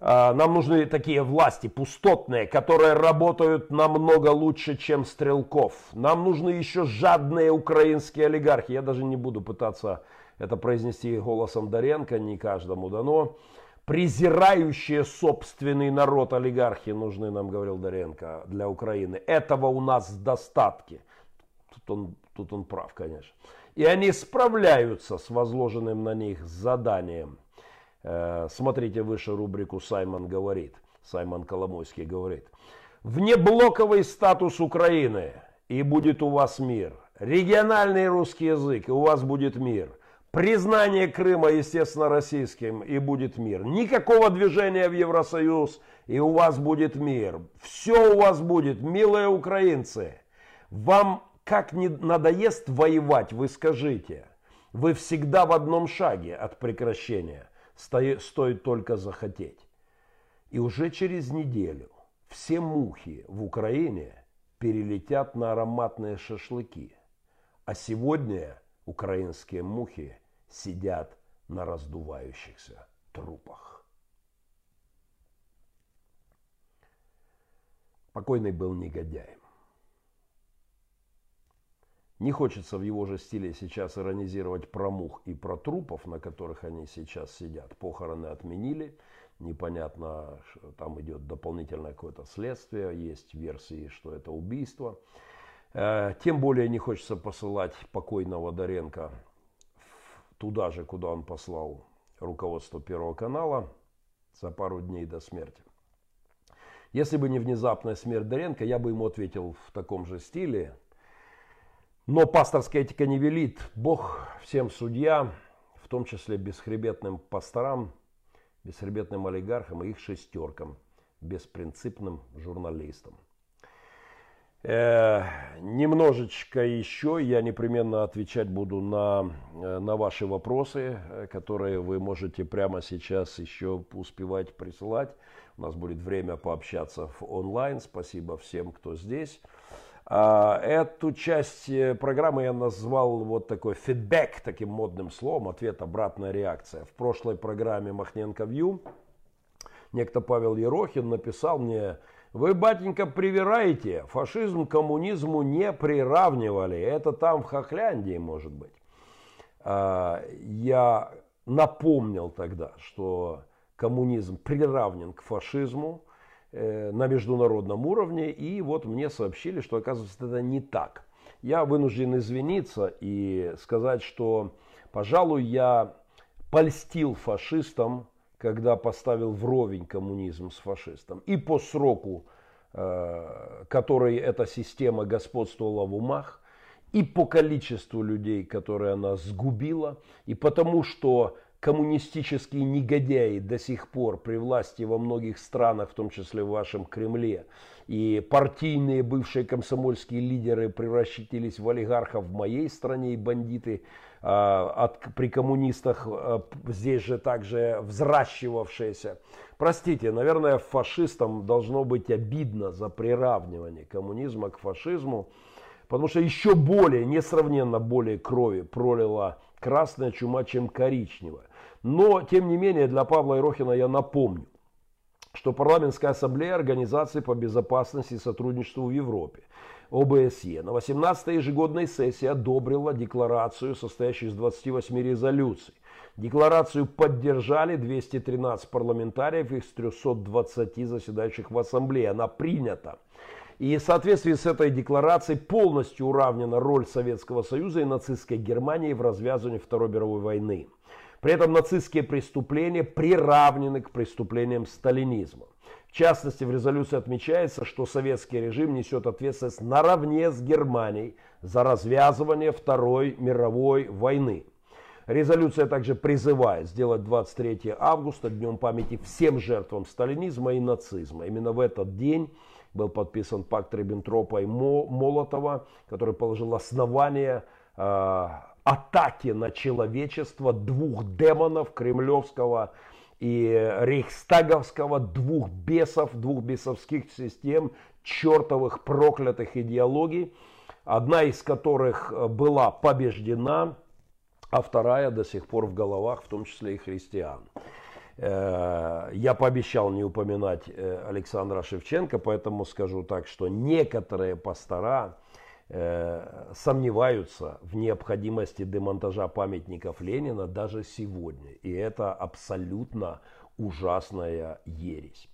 А, нам нужны такие власти пустотные, которые работают намного лучше, чем Стрелков. Нам нужны еще жадные украинские олигархи. Я даже не буду пытаться это произнести голосом Доренко, не каждому дано. Презирающие собственный народ олигархи нужны, нам говорил Доренко, для Украины. Этого у нас в достатке. Тут он, тут он прав, конечно. И они справляются с возложенным на них заданием. Э, смотрите выше рубрику «Саймон говорит». Саймон Коломойский говорит. Внеблоковый статус Украины, и будет у вас мир. Региональный русский язык, и у вас будет мир. Признание Крыма, естественно, российским, и будет мир. Никакого движения в Евросоюз, и у вас будет мир. Все у вас будет, милые украинцы. Вам как не надоест воевать, вы скажите. Вы всегда в одном шаге от прекращения стоит только захотеть. И уже через неделю все мухи в Украине перелетят на ароматные шашлыки. А сегодня украинские мухи сидят на раздувающихся трупах. Покойный был негодяем. Не хочется в его же стиле сейчас иронизировать про мух и про трупов, на которых они сейчас сидят. Похороны отменили, непонятно, там идет дополнительное какое-то следствие, есть версии, что это убийство. Э, тем более не хочется посылать покойного Доренко туда же, куда он послал руководство Первого канала за пару дней до смерти. Если бы не внезапная смерть Доренко, я бы ему ответил в таком же стиле, но пасторская этика не велит. Бог всем судья, в том числе бесхребетным пасторам, бесхребетным олигархам и их шестеркам, беспринципным журналистам. Э, немножечко еще я непременно отвечать буду на, э, на ваши вопросы, э, которые вы можете прямо сейчас еще успевать присылать. У нас будет время пообщаться в онлайн. Спасибо всем, кто здесь. А, эту часть программы я назвал вот такой фидбэк, таким модным словом, ответ, обратная реакция. В прошлой программе Махненко Вью некто Павел Ерохин написал мне, вы, батенька, привираете, фашизм к коммунизму не приравнивали, это там в Хохляндии может быть. А, я напомнил тогда, что коммунизм приравнен к фашизму, Э, на международном уровне, и вот мне сообщили, что оказывается это не так. Я вынужден извиниться и сказать, что, пожалуй, я польстил фашистам, когда поставил вровень коммунизм с фашистом. И по сроку, э, который эта система господствовала в умах, и по количеству людей, которые она сгубила, и потому что коммунистические негодяи до сих пор при власти во многих странах, в том числе в вашем Кремле, и партийные бывшие комсомольские лидеры превратились в олигархов в моей стране и бандиты от, при коммунистах а, здесь же также взращивавшиеся. Простите, наверное, фашистам должно быть обидно за приравнивание коммунизма к фашизму, потому что еще более, несравненно более крови пролила красная чума, чем коричневая. Но, тем не менее, для Павла Ирохина я напомню, что парламентская ассамблея Организации по безопасности и сотрудничеству в Европе, ОБСЕ, на 18-й ежегодной сессии одобрила декларацию, состоящую из 28 резолюций. Декларацию поддержали 213 парламентариев из 320 заседающих в Ассамблее. Она принята. И в соответствии с этой декларацией полностью уравнена роль Советского Союза и нацистской Германии в развязывании Второй мировой войны. При этом нацистские преступления приравнены к преступлениям сталинизма. В частности, в резолюции отмечается, что советский режим несет ответственность наравне с Германией за развязывание Второй мировой войны. Резолюция также призывает сделать 23 августа днем памяти всем жертвам сталинизма и нацизма. Именно в этот день был подписан пакт Риббентропа и Молотова, который положил основание а, атаки на человечество двух демонов кремлевского и рейхстаговского, двух бесов, двух бесовских систем, чертовых проклятых идеологий, одна из которых была побеждена, а вторая до сих пор в головах, в том числе и христиан. Э, я пообещал не упоминать э, Александра Шевченко, поэтому скажу так, что некоторые пастора э, сомневаются в необходимости демонтажа памятников Ленина даже сегодня. И это абсолютно ужасная ересь.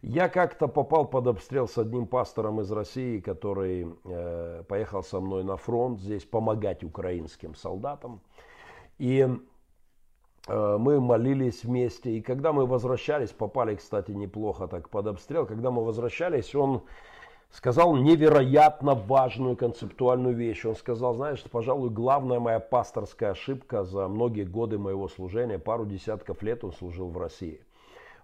Я как-то попал под обстрел с одним пастором из России, который э, поехал со мной на фронт здесь помогать украинским солдатам. И э, мы молились вместе. И когда мы возвращались, попали, кстати, неплохо так под обстрел. Когда мы возвращались, он сказал невероятно важную концептуальную вещь. Он сказал, знаешь, пожалуй, главная моя пасторская ошибка за многие годы моего служения, пару десятков лет он служил в России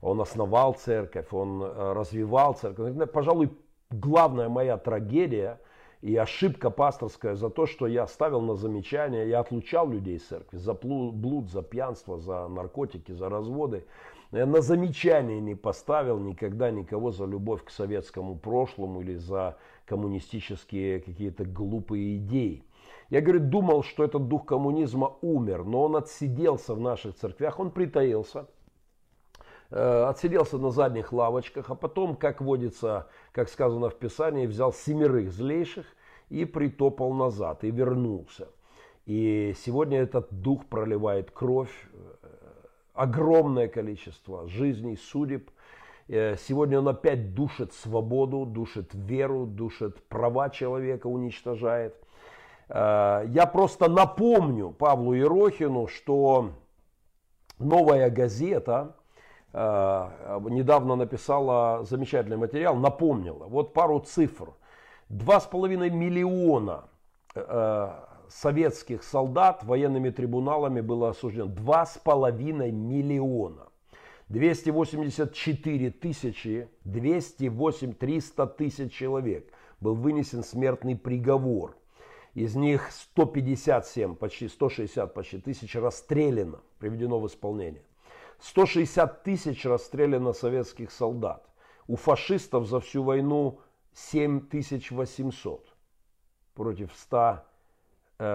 он основал церковь, он э, развивал церковь. Пожалуй, главная моя трагедия и ошибка пасторская за то, что я ставил на замечание, я отлучал людей из церкви за блуд, за пьянство, за наркотики, за разводы. Я на замечание не поставил никогда никого за любовь к советскому прошлому или за коммунистические какие-то глупые идеи. Я, говорю, думал, что этот дух коммунизма умер, но он отсиделся в наших церквях, он притаился – Э, отсиделся на задних лавочках, а потом, как водится, как сказано в Писании, взял семерых злейших и притопал назад, и вернулся. И сегодня этот дух проливает кровь, огромное количество жизней, судеб. Э, сегодня он опять душит свободу, душит веру, душит права человека, уничтожает. Я просто напомню Павлу Ерохину, что новая газета, Э, недавно написала замечательный материал, напомнила. Вот пару цифр. Два с половиной миллиона э, советских солдат военными трибуналами было осуждено. Два с половиной миллиона. 284 тысячи, 208, 300 тысяч человек был вынесен смертный приговор. Из них 157, почти 160 почти тысяч расстреляно, приведено в исполнение. 160 тысяч расстреляно советских солдат. У фашистов за всю войну 7800 против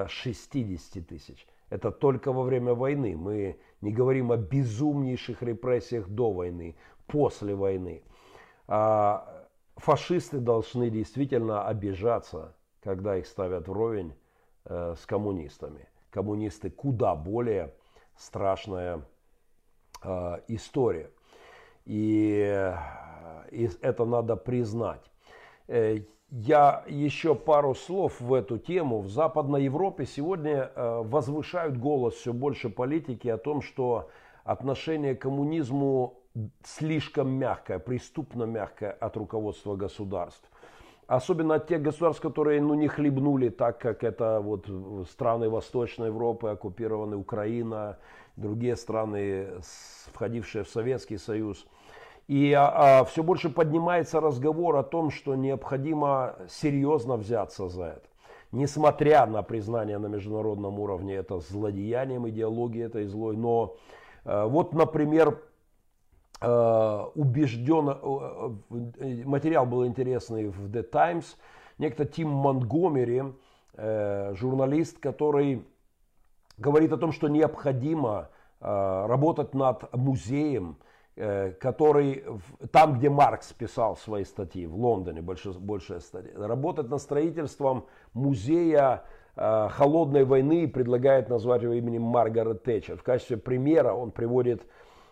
160 тысяч. Это только во время войны. Мы не говорим о безумнейших репрессиях до войны, после войны. А фашисты должны действительно обижаться, когда их ставят вровень э, с коммунистами. Коммунисты куда более страшная Э, история. И, э, и это надо признать. Э, я еще пару слов в эту тему. В Западной Европе сегодня возвышают голос все больше политики о том, что отношение к коммунизму слишком мягкое, преступно мягкое от руководства государств. Особенно от тех государств, которые ну, не хлебнули так, как это вот страны Восточной Европы, оккупированы Украина, другие страны, входившие в Советский Союз. И а, а, все больше поднимается разговор о том, что необходимо серьезно взяться за это. Несмотря на признание на международном уровне это злодеянием, идеологии этой злой. Но а, вот, например, а, убежден, а, материал был интересный в The Times, некто Тим Монтгомери, э, журналист, который говорит о том, что необходимо работать над музеем, который там, где Маркс писал свои статьи, в Лондоне больше, большая статья, работать над строительством музея э, холодной войны и предлагает назвать его именем Маргарет Тэтчер. В качестве примера он приводит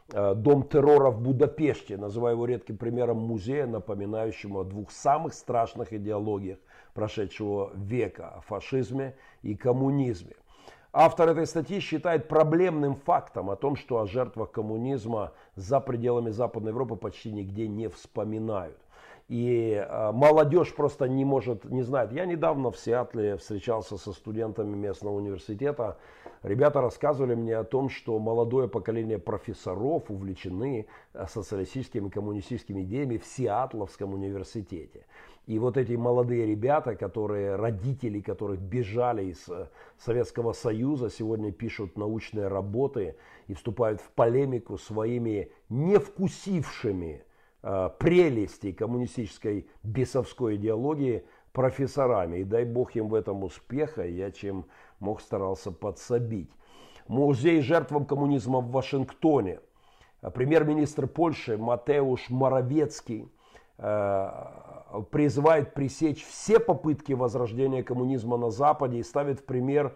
Дом террора в Будапеште, называя его редким примером музея, напоминающего о двух самых страшных идеологиях прошедшего века, о фашизме и коммунизме. Автор этой статьи считает проблемным фактом о том, что о жертвах коммунизма за пределами Западной Европы почти нигде не вспоминают. И э, молодежь просто не может, не знает. Я недавно в Сиатле встречался со студентами местного университета. Ребята рассказывали мне о том, что молодое поколение профессоров увлечены э, социалистическими коммунистическими идеями в Сиатловском университете. И вот эти молодые ребята, которые, родители которых бежали из э, Советского Союза, сегодня пишут научные работы и вступают в полемику своими невкусившими э, прелестей коммунистической бесовской идеологии профессорами. И дай бог им в этом успеха, я чем мог старался подсобить. Музей жертвам коммунизма в Вашингтоне Премьер-министр Польши Матеуш Моровецкий призывает пресечь все попытки возрождения коммунизма на Западе и ставит в пример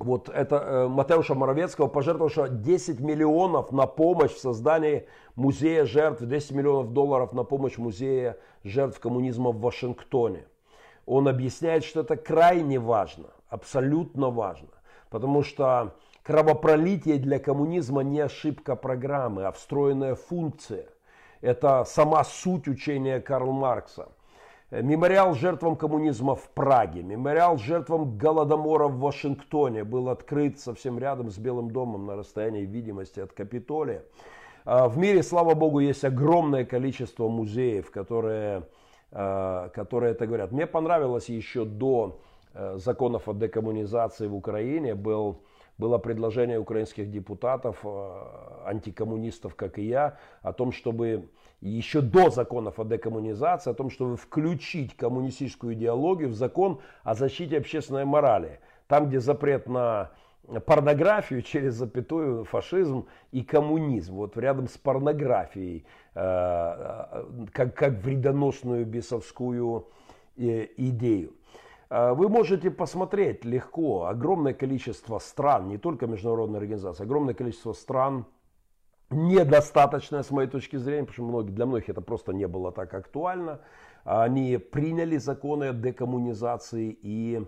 вот это э, Матеуша Моровецкого, пожертвовавшего 10 миллионов на помощь в создании музея жертв, 10 миллионов долларов на помощь музея жертв коммунизма в Вашингтоне. Он объясняет, что это крайне важно, абсолютно важно, потому что кровопролитие для коммунизма не ошибка программы, а встроенная функция. Это сама суть учения Карла Маркса – Мемориал жертвам коммунизма в Праге, мемориал жертвам Голодомора в Вашингтоне был открыт совсем рядом с Белым домом на расстоянии видимости от Капитолия. А, в мире, слава богу, есть огромное количество музеев, которые, а, которые это говорят. Мне понравилось еще до э, законов о декоммунизации в Украине был было предложение украинских депутатов, э, антикоммунистов, как и я, о том, чтобы еще до законов о декоммунизации, о том, чтобы включить коммунистическую идеологию в закон о защите общественной морали. Там, где запрет на порнографию <laughs> через запятую фашизм и коммунизм. Вот рядом с порнографией, э, э, как, как вредоносную бесовскую идею. А, вы можете посмотреть легко огромное количество стран, не только международные организации, огромное количество стран, недостаточное с моей точки зрения, потому что многие, для многих это просто не было так актуально. Они приняли законы о декоммунизации и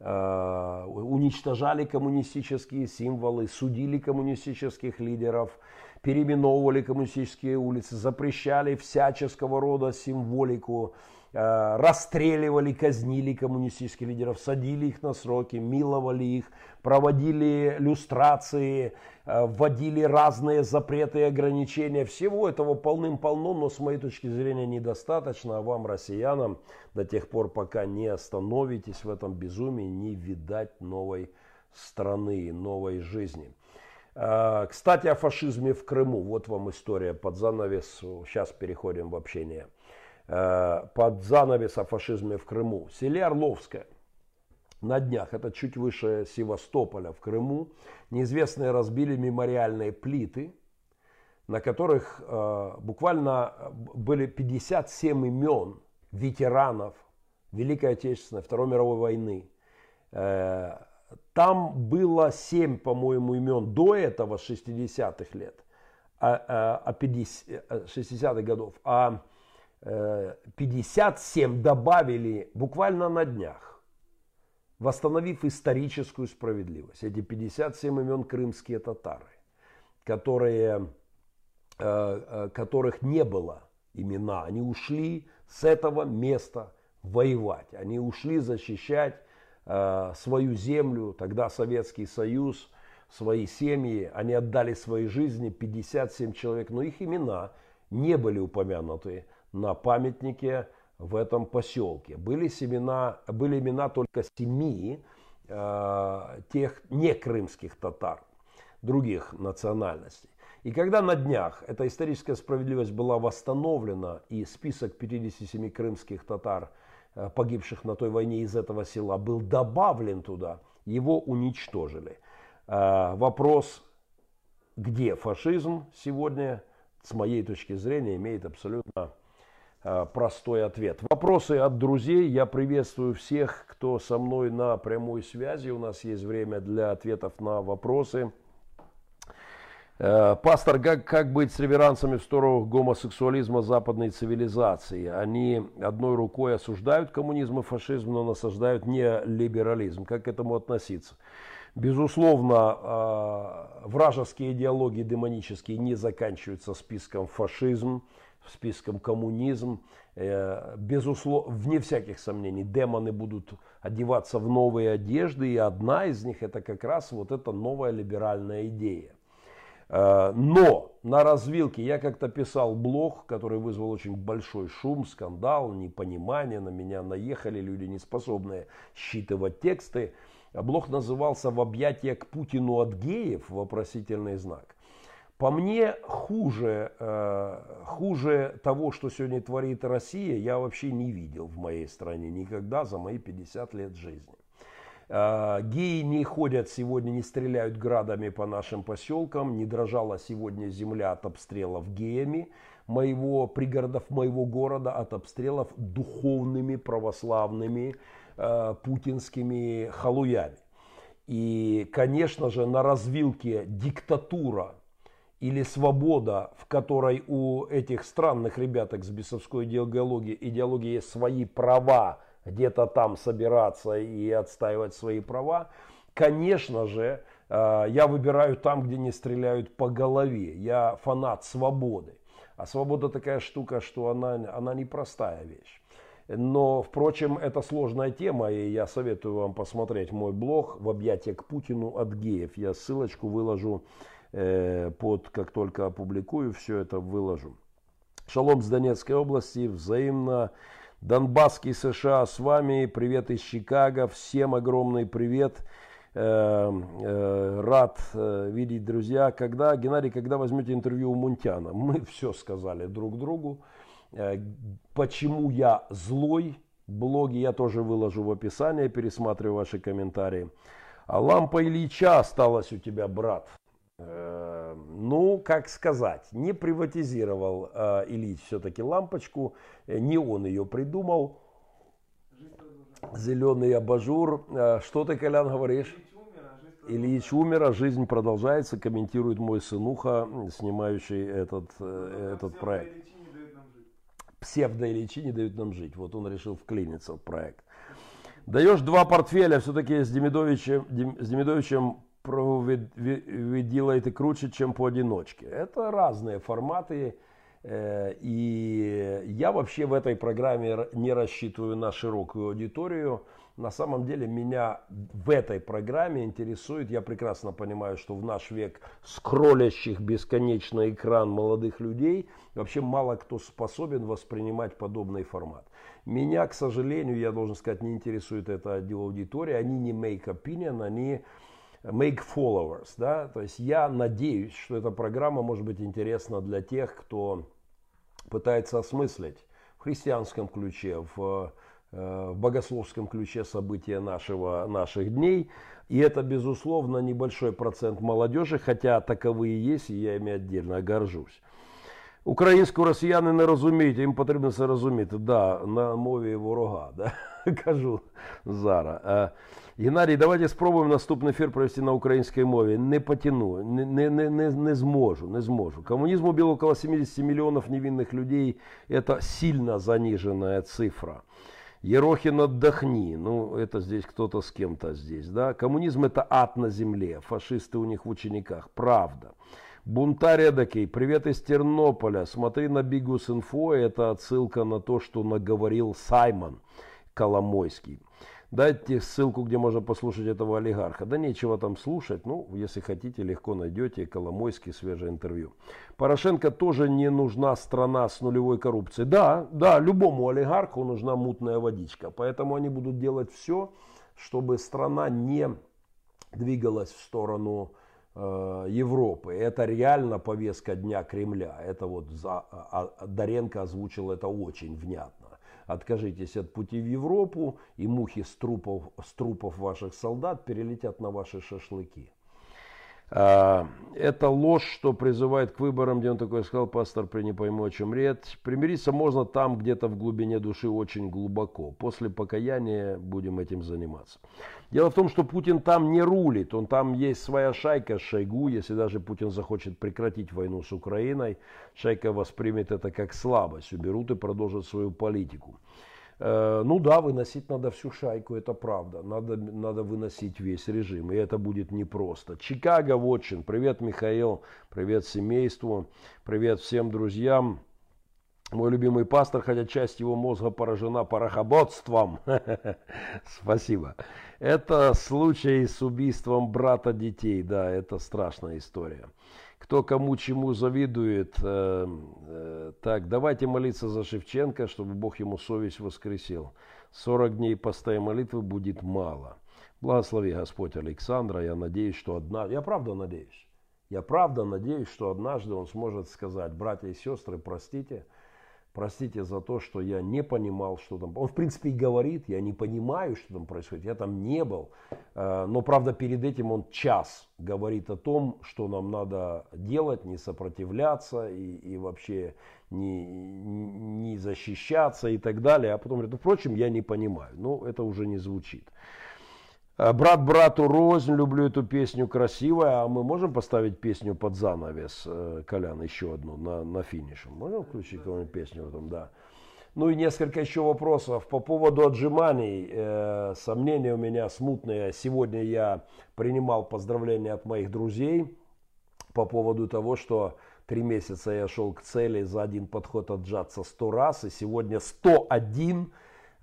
э, уничтожали коммунистические символы, судили коммунистических лидеров, переименовывали коммунистические улицы, запрещали всяческого рода символику, Э, расстреливали, казнили коммунистических лидеров, садили их на сроки, миловали их, проводили люстрации, э, вводили разные запреты и ограничения. Всего этого полным-полно, но с моей точки зрения недостаточно. А вам, россиянам, до тех пор, пока не остановитесь в этом безумии, не видать новой страны, новой жизни. Э, кстати, о фашизме в Крыму. Вот вам история под занавес. Сейчас переходим в общение. Э, под занавес о фашизме в Крыму. В селе Орловское на днях, это чуть выше Севастополя в Крыму, неизвестные разбили мемориальные плиты, на которых э, буквально были 57 имен ветеранов Великой Отечественной, Второй мировой войны. Э, там было 7, по-моему, имен до этого, 60-х лет, а, а 60-х годов. А 57 добавили буквально на днях, восстановив историческую справедливость. Эти 57 имен крымские татары, которые, э, э, которых не было имена. Они ушли с этого места воевать. Они ушли защищать э, свою землю, тогда Советский Союз, свои семьи. Они отдали свои жизни, 57 человек, но их имена не были упомянуты на памятнике в этом поселке. Были, семена, были имена только семи э, тех некрымских татар, других национальностей. И когда на днях эта историческая справедливость была восстановлена и список 57 крымских татар, э, погибших на той войне из этого села, был добавлен туда, его уничтожили. Э, вопрос, где фашизм сегодня, с моей точки зрения, имеет абсолютно простой ответ. Вопросы от друзей. Я приветствую всех, кто со мной на прямой связи. У нас есть время для ответов на вопросы. Э, пастор, как, как быть с реверансами в сторону гомосексуализма западной цивилизации? Они одной рукой осуждают коммунизм и фашизм, но насаждают не либерализм. Как к этому относиться? Безусловно, э, вражеские идеологии демонические не заканчиваются списком фашизм, списком коммунизм. Э, безусловно, вне всяких сомнений, демоны будут одеваться в новые одежды, и одна из них это как раз вот эта новая либеральная идея. Э, но на развилке я как-то писал блог, который вызвал очень большой шум, скандал, непонимание, на меня наехали люди, не способные считывать тексты. Блог назывался «В объятия к Путину от геев?» вопросительный знак. По мне, хуже, э, хуже того, что сегодня творит Россия, я вообще не видел в моей стране никогда за мои 50 лет жизни. Э, геи не ходят сегодня, не стреляют градами по нашим поселкам, не дрожала сегодня земля от обстрелов геями моего пригородов, моего города, от обстрелов духовными православными э, путинскими халуями. И, конечно же, на развилке диктатура или свобода, в которой у этих странных ребяток с бесовской идеологией, идеологией есть свои права, где-то там собираться и отстаивать свои права, конечно же, э, я выбираю там, где не стреляют по голове. Я фанат свободы. А свобода такая штука, что она, она непростая вещь. Но, впрочем, это сложная тема, и я советую вам посмотреть мой блог «В объятия к Путину от геев». Я ссылочку выложу под, как только опубликую, все это выложу. Шалом с Донецкой области, взаимно Донбасский США с вами. Привет из Чикаго. Всем огромный привет. Э, э, рад э, видеть, друзья. Когда, Геннадий, когда возьмете интервью у Мунтяна? Мы <laughs> все сказали друг другу. Почему я злой? Блоги я тоже выложу в описании, пересматриваю ваши комментарии. А лампа Ильича осталась у тебя, брат. Э, ну, как сказать, не приватизировал э, Ильич все-таки лампочку, э, не он ее придумал. Зеленый абажур. Что ты, Колян, говоришь? Ильич умер, а жизнь продолжается, комментирует мой сынуха, снимающий этот, этот проект. Псевдо-Ильичи не дают нам жить. Вот он решил вклиниться в проект. Даешь два портфеля, все-таки с Демидовичем, с Демидовичем вы, делаете круче, чем поодиночке. Это разные форматы. Э, и я вообще в этой программе не рассчитываю на широкую аудиторию. На самом деле меня в этой программе интересует, я прекрасно понимаю, что в наш век скроллящих бесконечно экран молодых людей вообще мало кто способен воспринимать подобный формат. Меня, к сожалению, я должен сказать, не интересует эта аудитория. Они не make opinion, они make followers, да, то есть я надеюсь, что эта программа может быть интересна для тех, кто пытается осмыслить в христианском ключе, в, э, в богословском ключе события нашего, наших дней. И это, безусловно, небольшой процент молодежи, хотя таковые есть, и я ими отдельно горжусь. Українську росіяни не розуміють, їм потрібно це розуміти. Да, на мові ворога, <laughs> да, кажу зараз. Геннадій, давайте спробуємо наступний ефір провести на українській мові. Не потяну, не не, не, не, не зможу. не зможу. Коммунизм убил около 70 миллионов невинных людей. Это сильно заниженная цифра. Ерохин, отдохни. Ну, это здесь кто-то с кем-то здесь. Да? Коммунизм это ад на земле. Фашисты у них в учениках. Правда. Бунтарь эдакий, привет из Тернополя. Смотри на Бигус Инфо, это отсылка на то, что наговорил Саймон Коломойский. Дайте ссылку, где можно послушать этого олигарха. Да нечего там слушать. Ну, если хотите, легко найдете Коломойский свежее интервью. Порошенко тоже не нужна страна с нулевой коррупцией. Да, да, любому олигарху нужна мутная водичка. Поэтому они будут делать все, чтобы страна не двигалась в сторону Европы. Это реально повестка дня Кремля. Это вот за, а, а, Доренко озвучил это очень внятно откажитесь от пути в Европу, и мухи с трупов, с трупов ваших солдат перелетят на ваши шашлыки. А, это ложь, что призывает к выборам, где он такой сказал, пастор, при не пойму, о чем речь. Примириться можно там, где-то в глубине души, очень глубоко. После покаяния будем этим заниматься. Дело в том, что Путин там не рулит, он там есть своя шайка Шойгу. Если даже Путин захочет прекратить войну с Украиной, шайка воспримет это как слабость, уберут и продолжат свою политику. Э, ну да, выносить надо всю шайку, это правда. Надо, надо выносить весь режим, и это будет непросто. Чикаго Вотчин. Привет, Михаил. Привет семейству. Привет всем друзьям. Мой любимый пастор, хотя часть его мозга поражена порохоботством. <laughs> Спасибо. Это случай с убийством брата детей. Да, это страшная история кто кому чему завидует. Э, э, так, давайте молиться за Шевченко, чтобы Бог ему совесть воскресил. 40 дней поста и молитвы будет мало. Благослови Господь Александра. Я надеюсь, что одна... Я правда надеюсь. Я правда надеюсь, что однажды он сможет сказать, братья и сестры, простите, Простите за то, что я не понимал, что там. Он, в принципе, и говорит, я не понимаю, что там происходит. Я там не был. Э, но, правда, перед этим он час говорит о том, что нам надо делать, не сопротивляться и, и вообще не, не защищаться и так далее. А потом говорит, ну, впрочем, я не понимаю. Ну, это уже не звучит. Э, Брат брату рознь, люблю эту песню красивая. А мы можем поставить песню под занавес, э, Колян, еще одну на, на финише? Можем включить какую-нибудь песню в этом, да. Ну и несколько еще вопросов по поводу отжиманий. Э, сомнения у меня смутные. Сегодня я принимал поздравления от моих друзей по поводу того, что три месяца я шел к цели за один подход отжаться 100 раз, и сегодня 101 Э,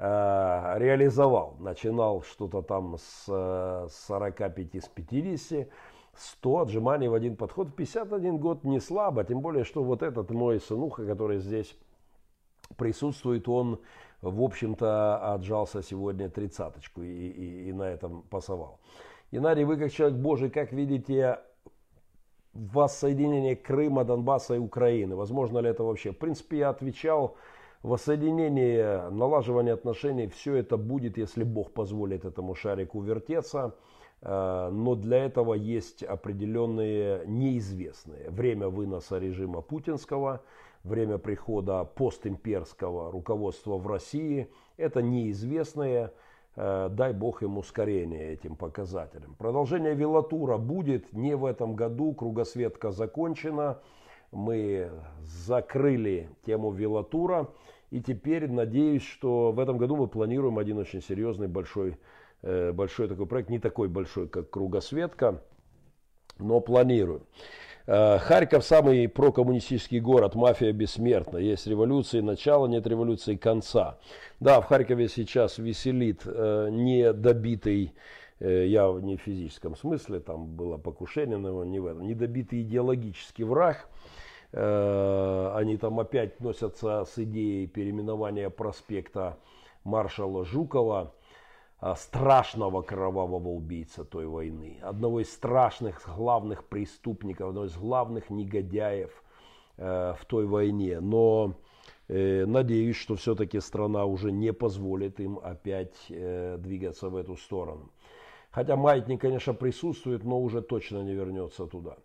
реализовал. Начинал что-то там с 45, с 50, 100 отжиманий в один подход. В 51 год не слабо, тем более, что вот этот мой сынуха, который здесь присутствует, он, в общем-то, отжался сегодня тридцаточку и, и, и на этом пасовал. Геннадий, вы как человек Божий, как видите воссоединение Крыма, Донбасса и Украины? Возможно ли это вообще? В принципе, я отвечал воссоединение, налаживание отношений, все это будет, если Бог позволит этому шарику вертеться. Э, но для этого есть определенные неизвестные. Время выноса режима путинского, время прихода постимперского руководства в России. Это неизвестные. Э, дай Бог им ускорение этим показателям. Продолжение велатура будет не в этом году. Кругосветка закончена мы закрыли тему велотура. И теперь надеюсь, что в этом году мы планируем один очень серьезный большой, э, большой такой проект. Не такой большой, как Кругосветка, но планируем. Э, Харьков самый прокоммунистический город, мафия бессмертна. Есть революции начала, нет революции конца. Да, в Харькове сейчас веселит э, недобитый я не в физическом смысле, там было покушение, но не в этом, недобитый идеологический враг – Э, они там опять носятся с идеей переименования проспекта маршала Жукова, э, страшного кровавого убийца той войны, одного из страшных главных преступников, одного из главных негодяев э, в той войне. Но надеюсь, что все-таки страна уже не позволит им опять двигаться в эту сторону. Хотя маятник, конечно, присутствует, но уже точно не вернется туда.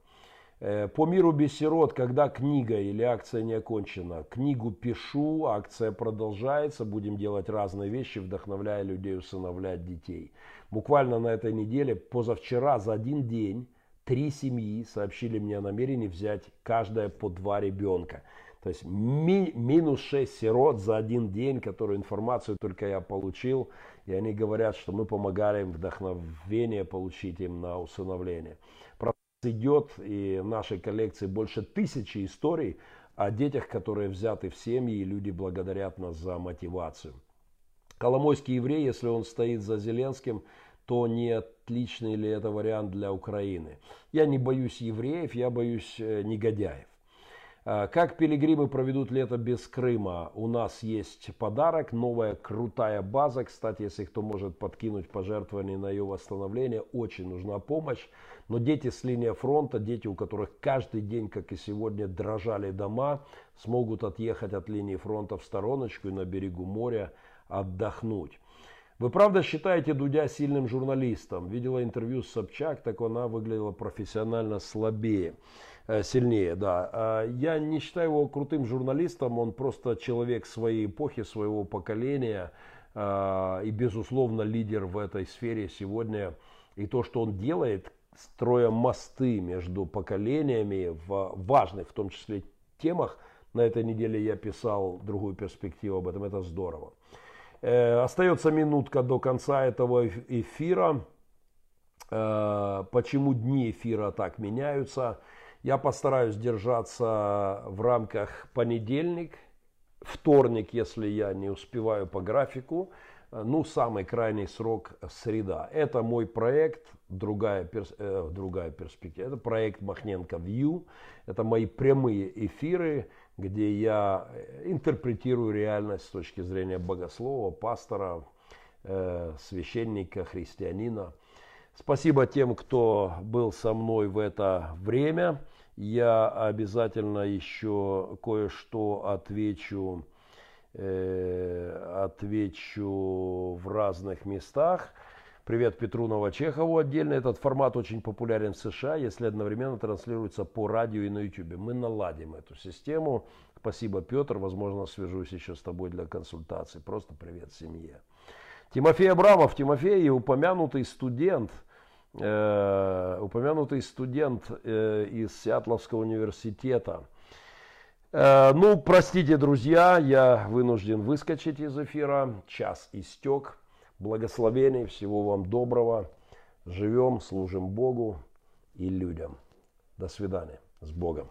Э, по миру без сирот, когда книга или акция не окончена. Книгу пишу, акция продолжается, будем делать разные вещи, вдохновляя людей усыновлять детей. Буквально на этой неделе, позавчера, за один день, три семьи сообщили мне о намерении взять каждая по два ребенка. То есть ми, минус 6 сирот за один день, которую информацию только я получил. И они говорят, что мы помогали им вдохновение получить им на усыновление идет, и в нашей коллекции больше тысячи историй о детях, которые взяты в семьи, и люди благодарят нас за мотивацию. Коломойский еврей, если он стоит за Зеленским, то не отличный ли это вариант для Украины? Я не боюсь евреев, я боюсь э, негодяев. А, как пилигримы проведут лето без Крыма? У нас есть подарок, новая крутая база. Кстати, если кто может подкинуть пожертвование на ее восстановление, очень нужна помощь. Но дети с линии фронта, дети, у которых каждый день, как и сегодня, дрожали дома, смогут отъехать от линии фронта в стороночку и на берегу моря отдохнуть. Вы правда считаете Дудя сильным журналистом? Видела интервью с Собчак, так она выглядела профессионально слабее. Э, сильнее, да. А я не считаю его крутым журналистом, он просто человек своей эпохи, своего поколения а, и, безусловно, лидер в этой сфере сегодня. И то, что он делает, строя мосты между поколениями в важных, в том числе, темах, на этой неделе я писал другую перспективу об этом, это здорово. Э, остается минутка до конца этого эфира. Э, почему дни эфира так меняются? Я постараюсь держаться в рамках понедельник, вторник, если я не успеваю по графику, ну, самый крайний срок среда. Это мой проект, другая, перс, э, другая перспектива. Это проект Махненко View. Это мои прямые эфиры, где я интерпретирую реальность с точки зрения богослова, пастора, э, священника, христианина. Спасибо тем, кто был со мной в это время. Я обязательно еще кое-что отвечу э, отвечу в разных местах. Привет Петру Новочехову отдельно. Этот формат очень популярен в США, если одновременно транслируется по радио и на YouTube. Мы наладим эту систему. Спасибо, Петр. Возможно, свяжусь еще с тобой для консультации. Просто привет семье. Тимофей Абрамов. Тимофей, упомянутый студент, э, упомянутый студент э, из Сиатловского университета. Э, ну, простите, друзья, я вынужден выскочить из эфира. Час истек. Благословений, всего вам доброго. Живем, служим Богу и людям. До свидания. С Богом.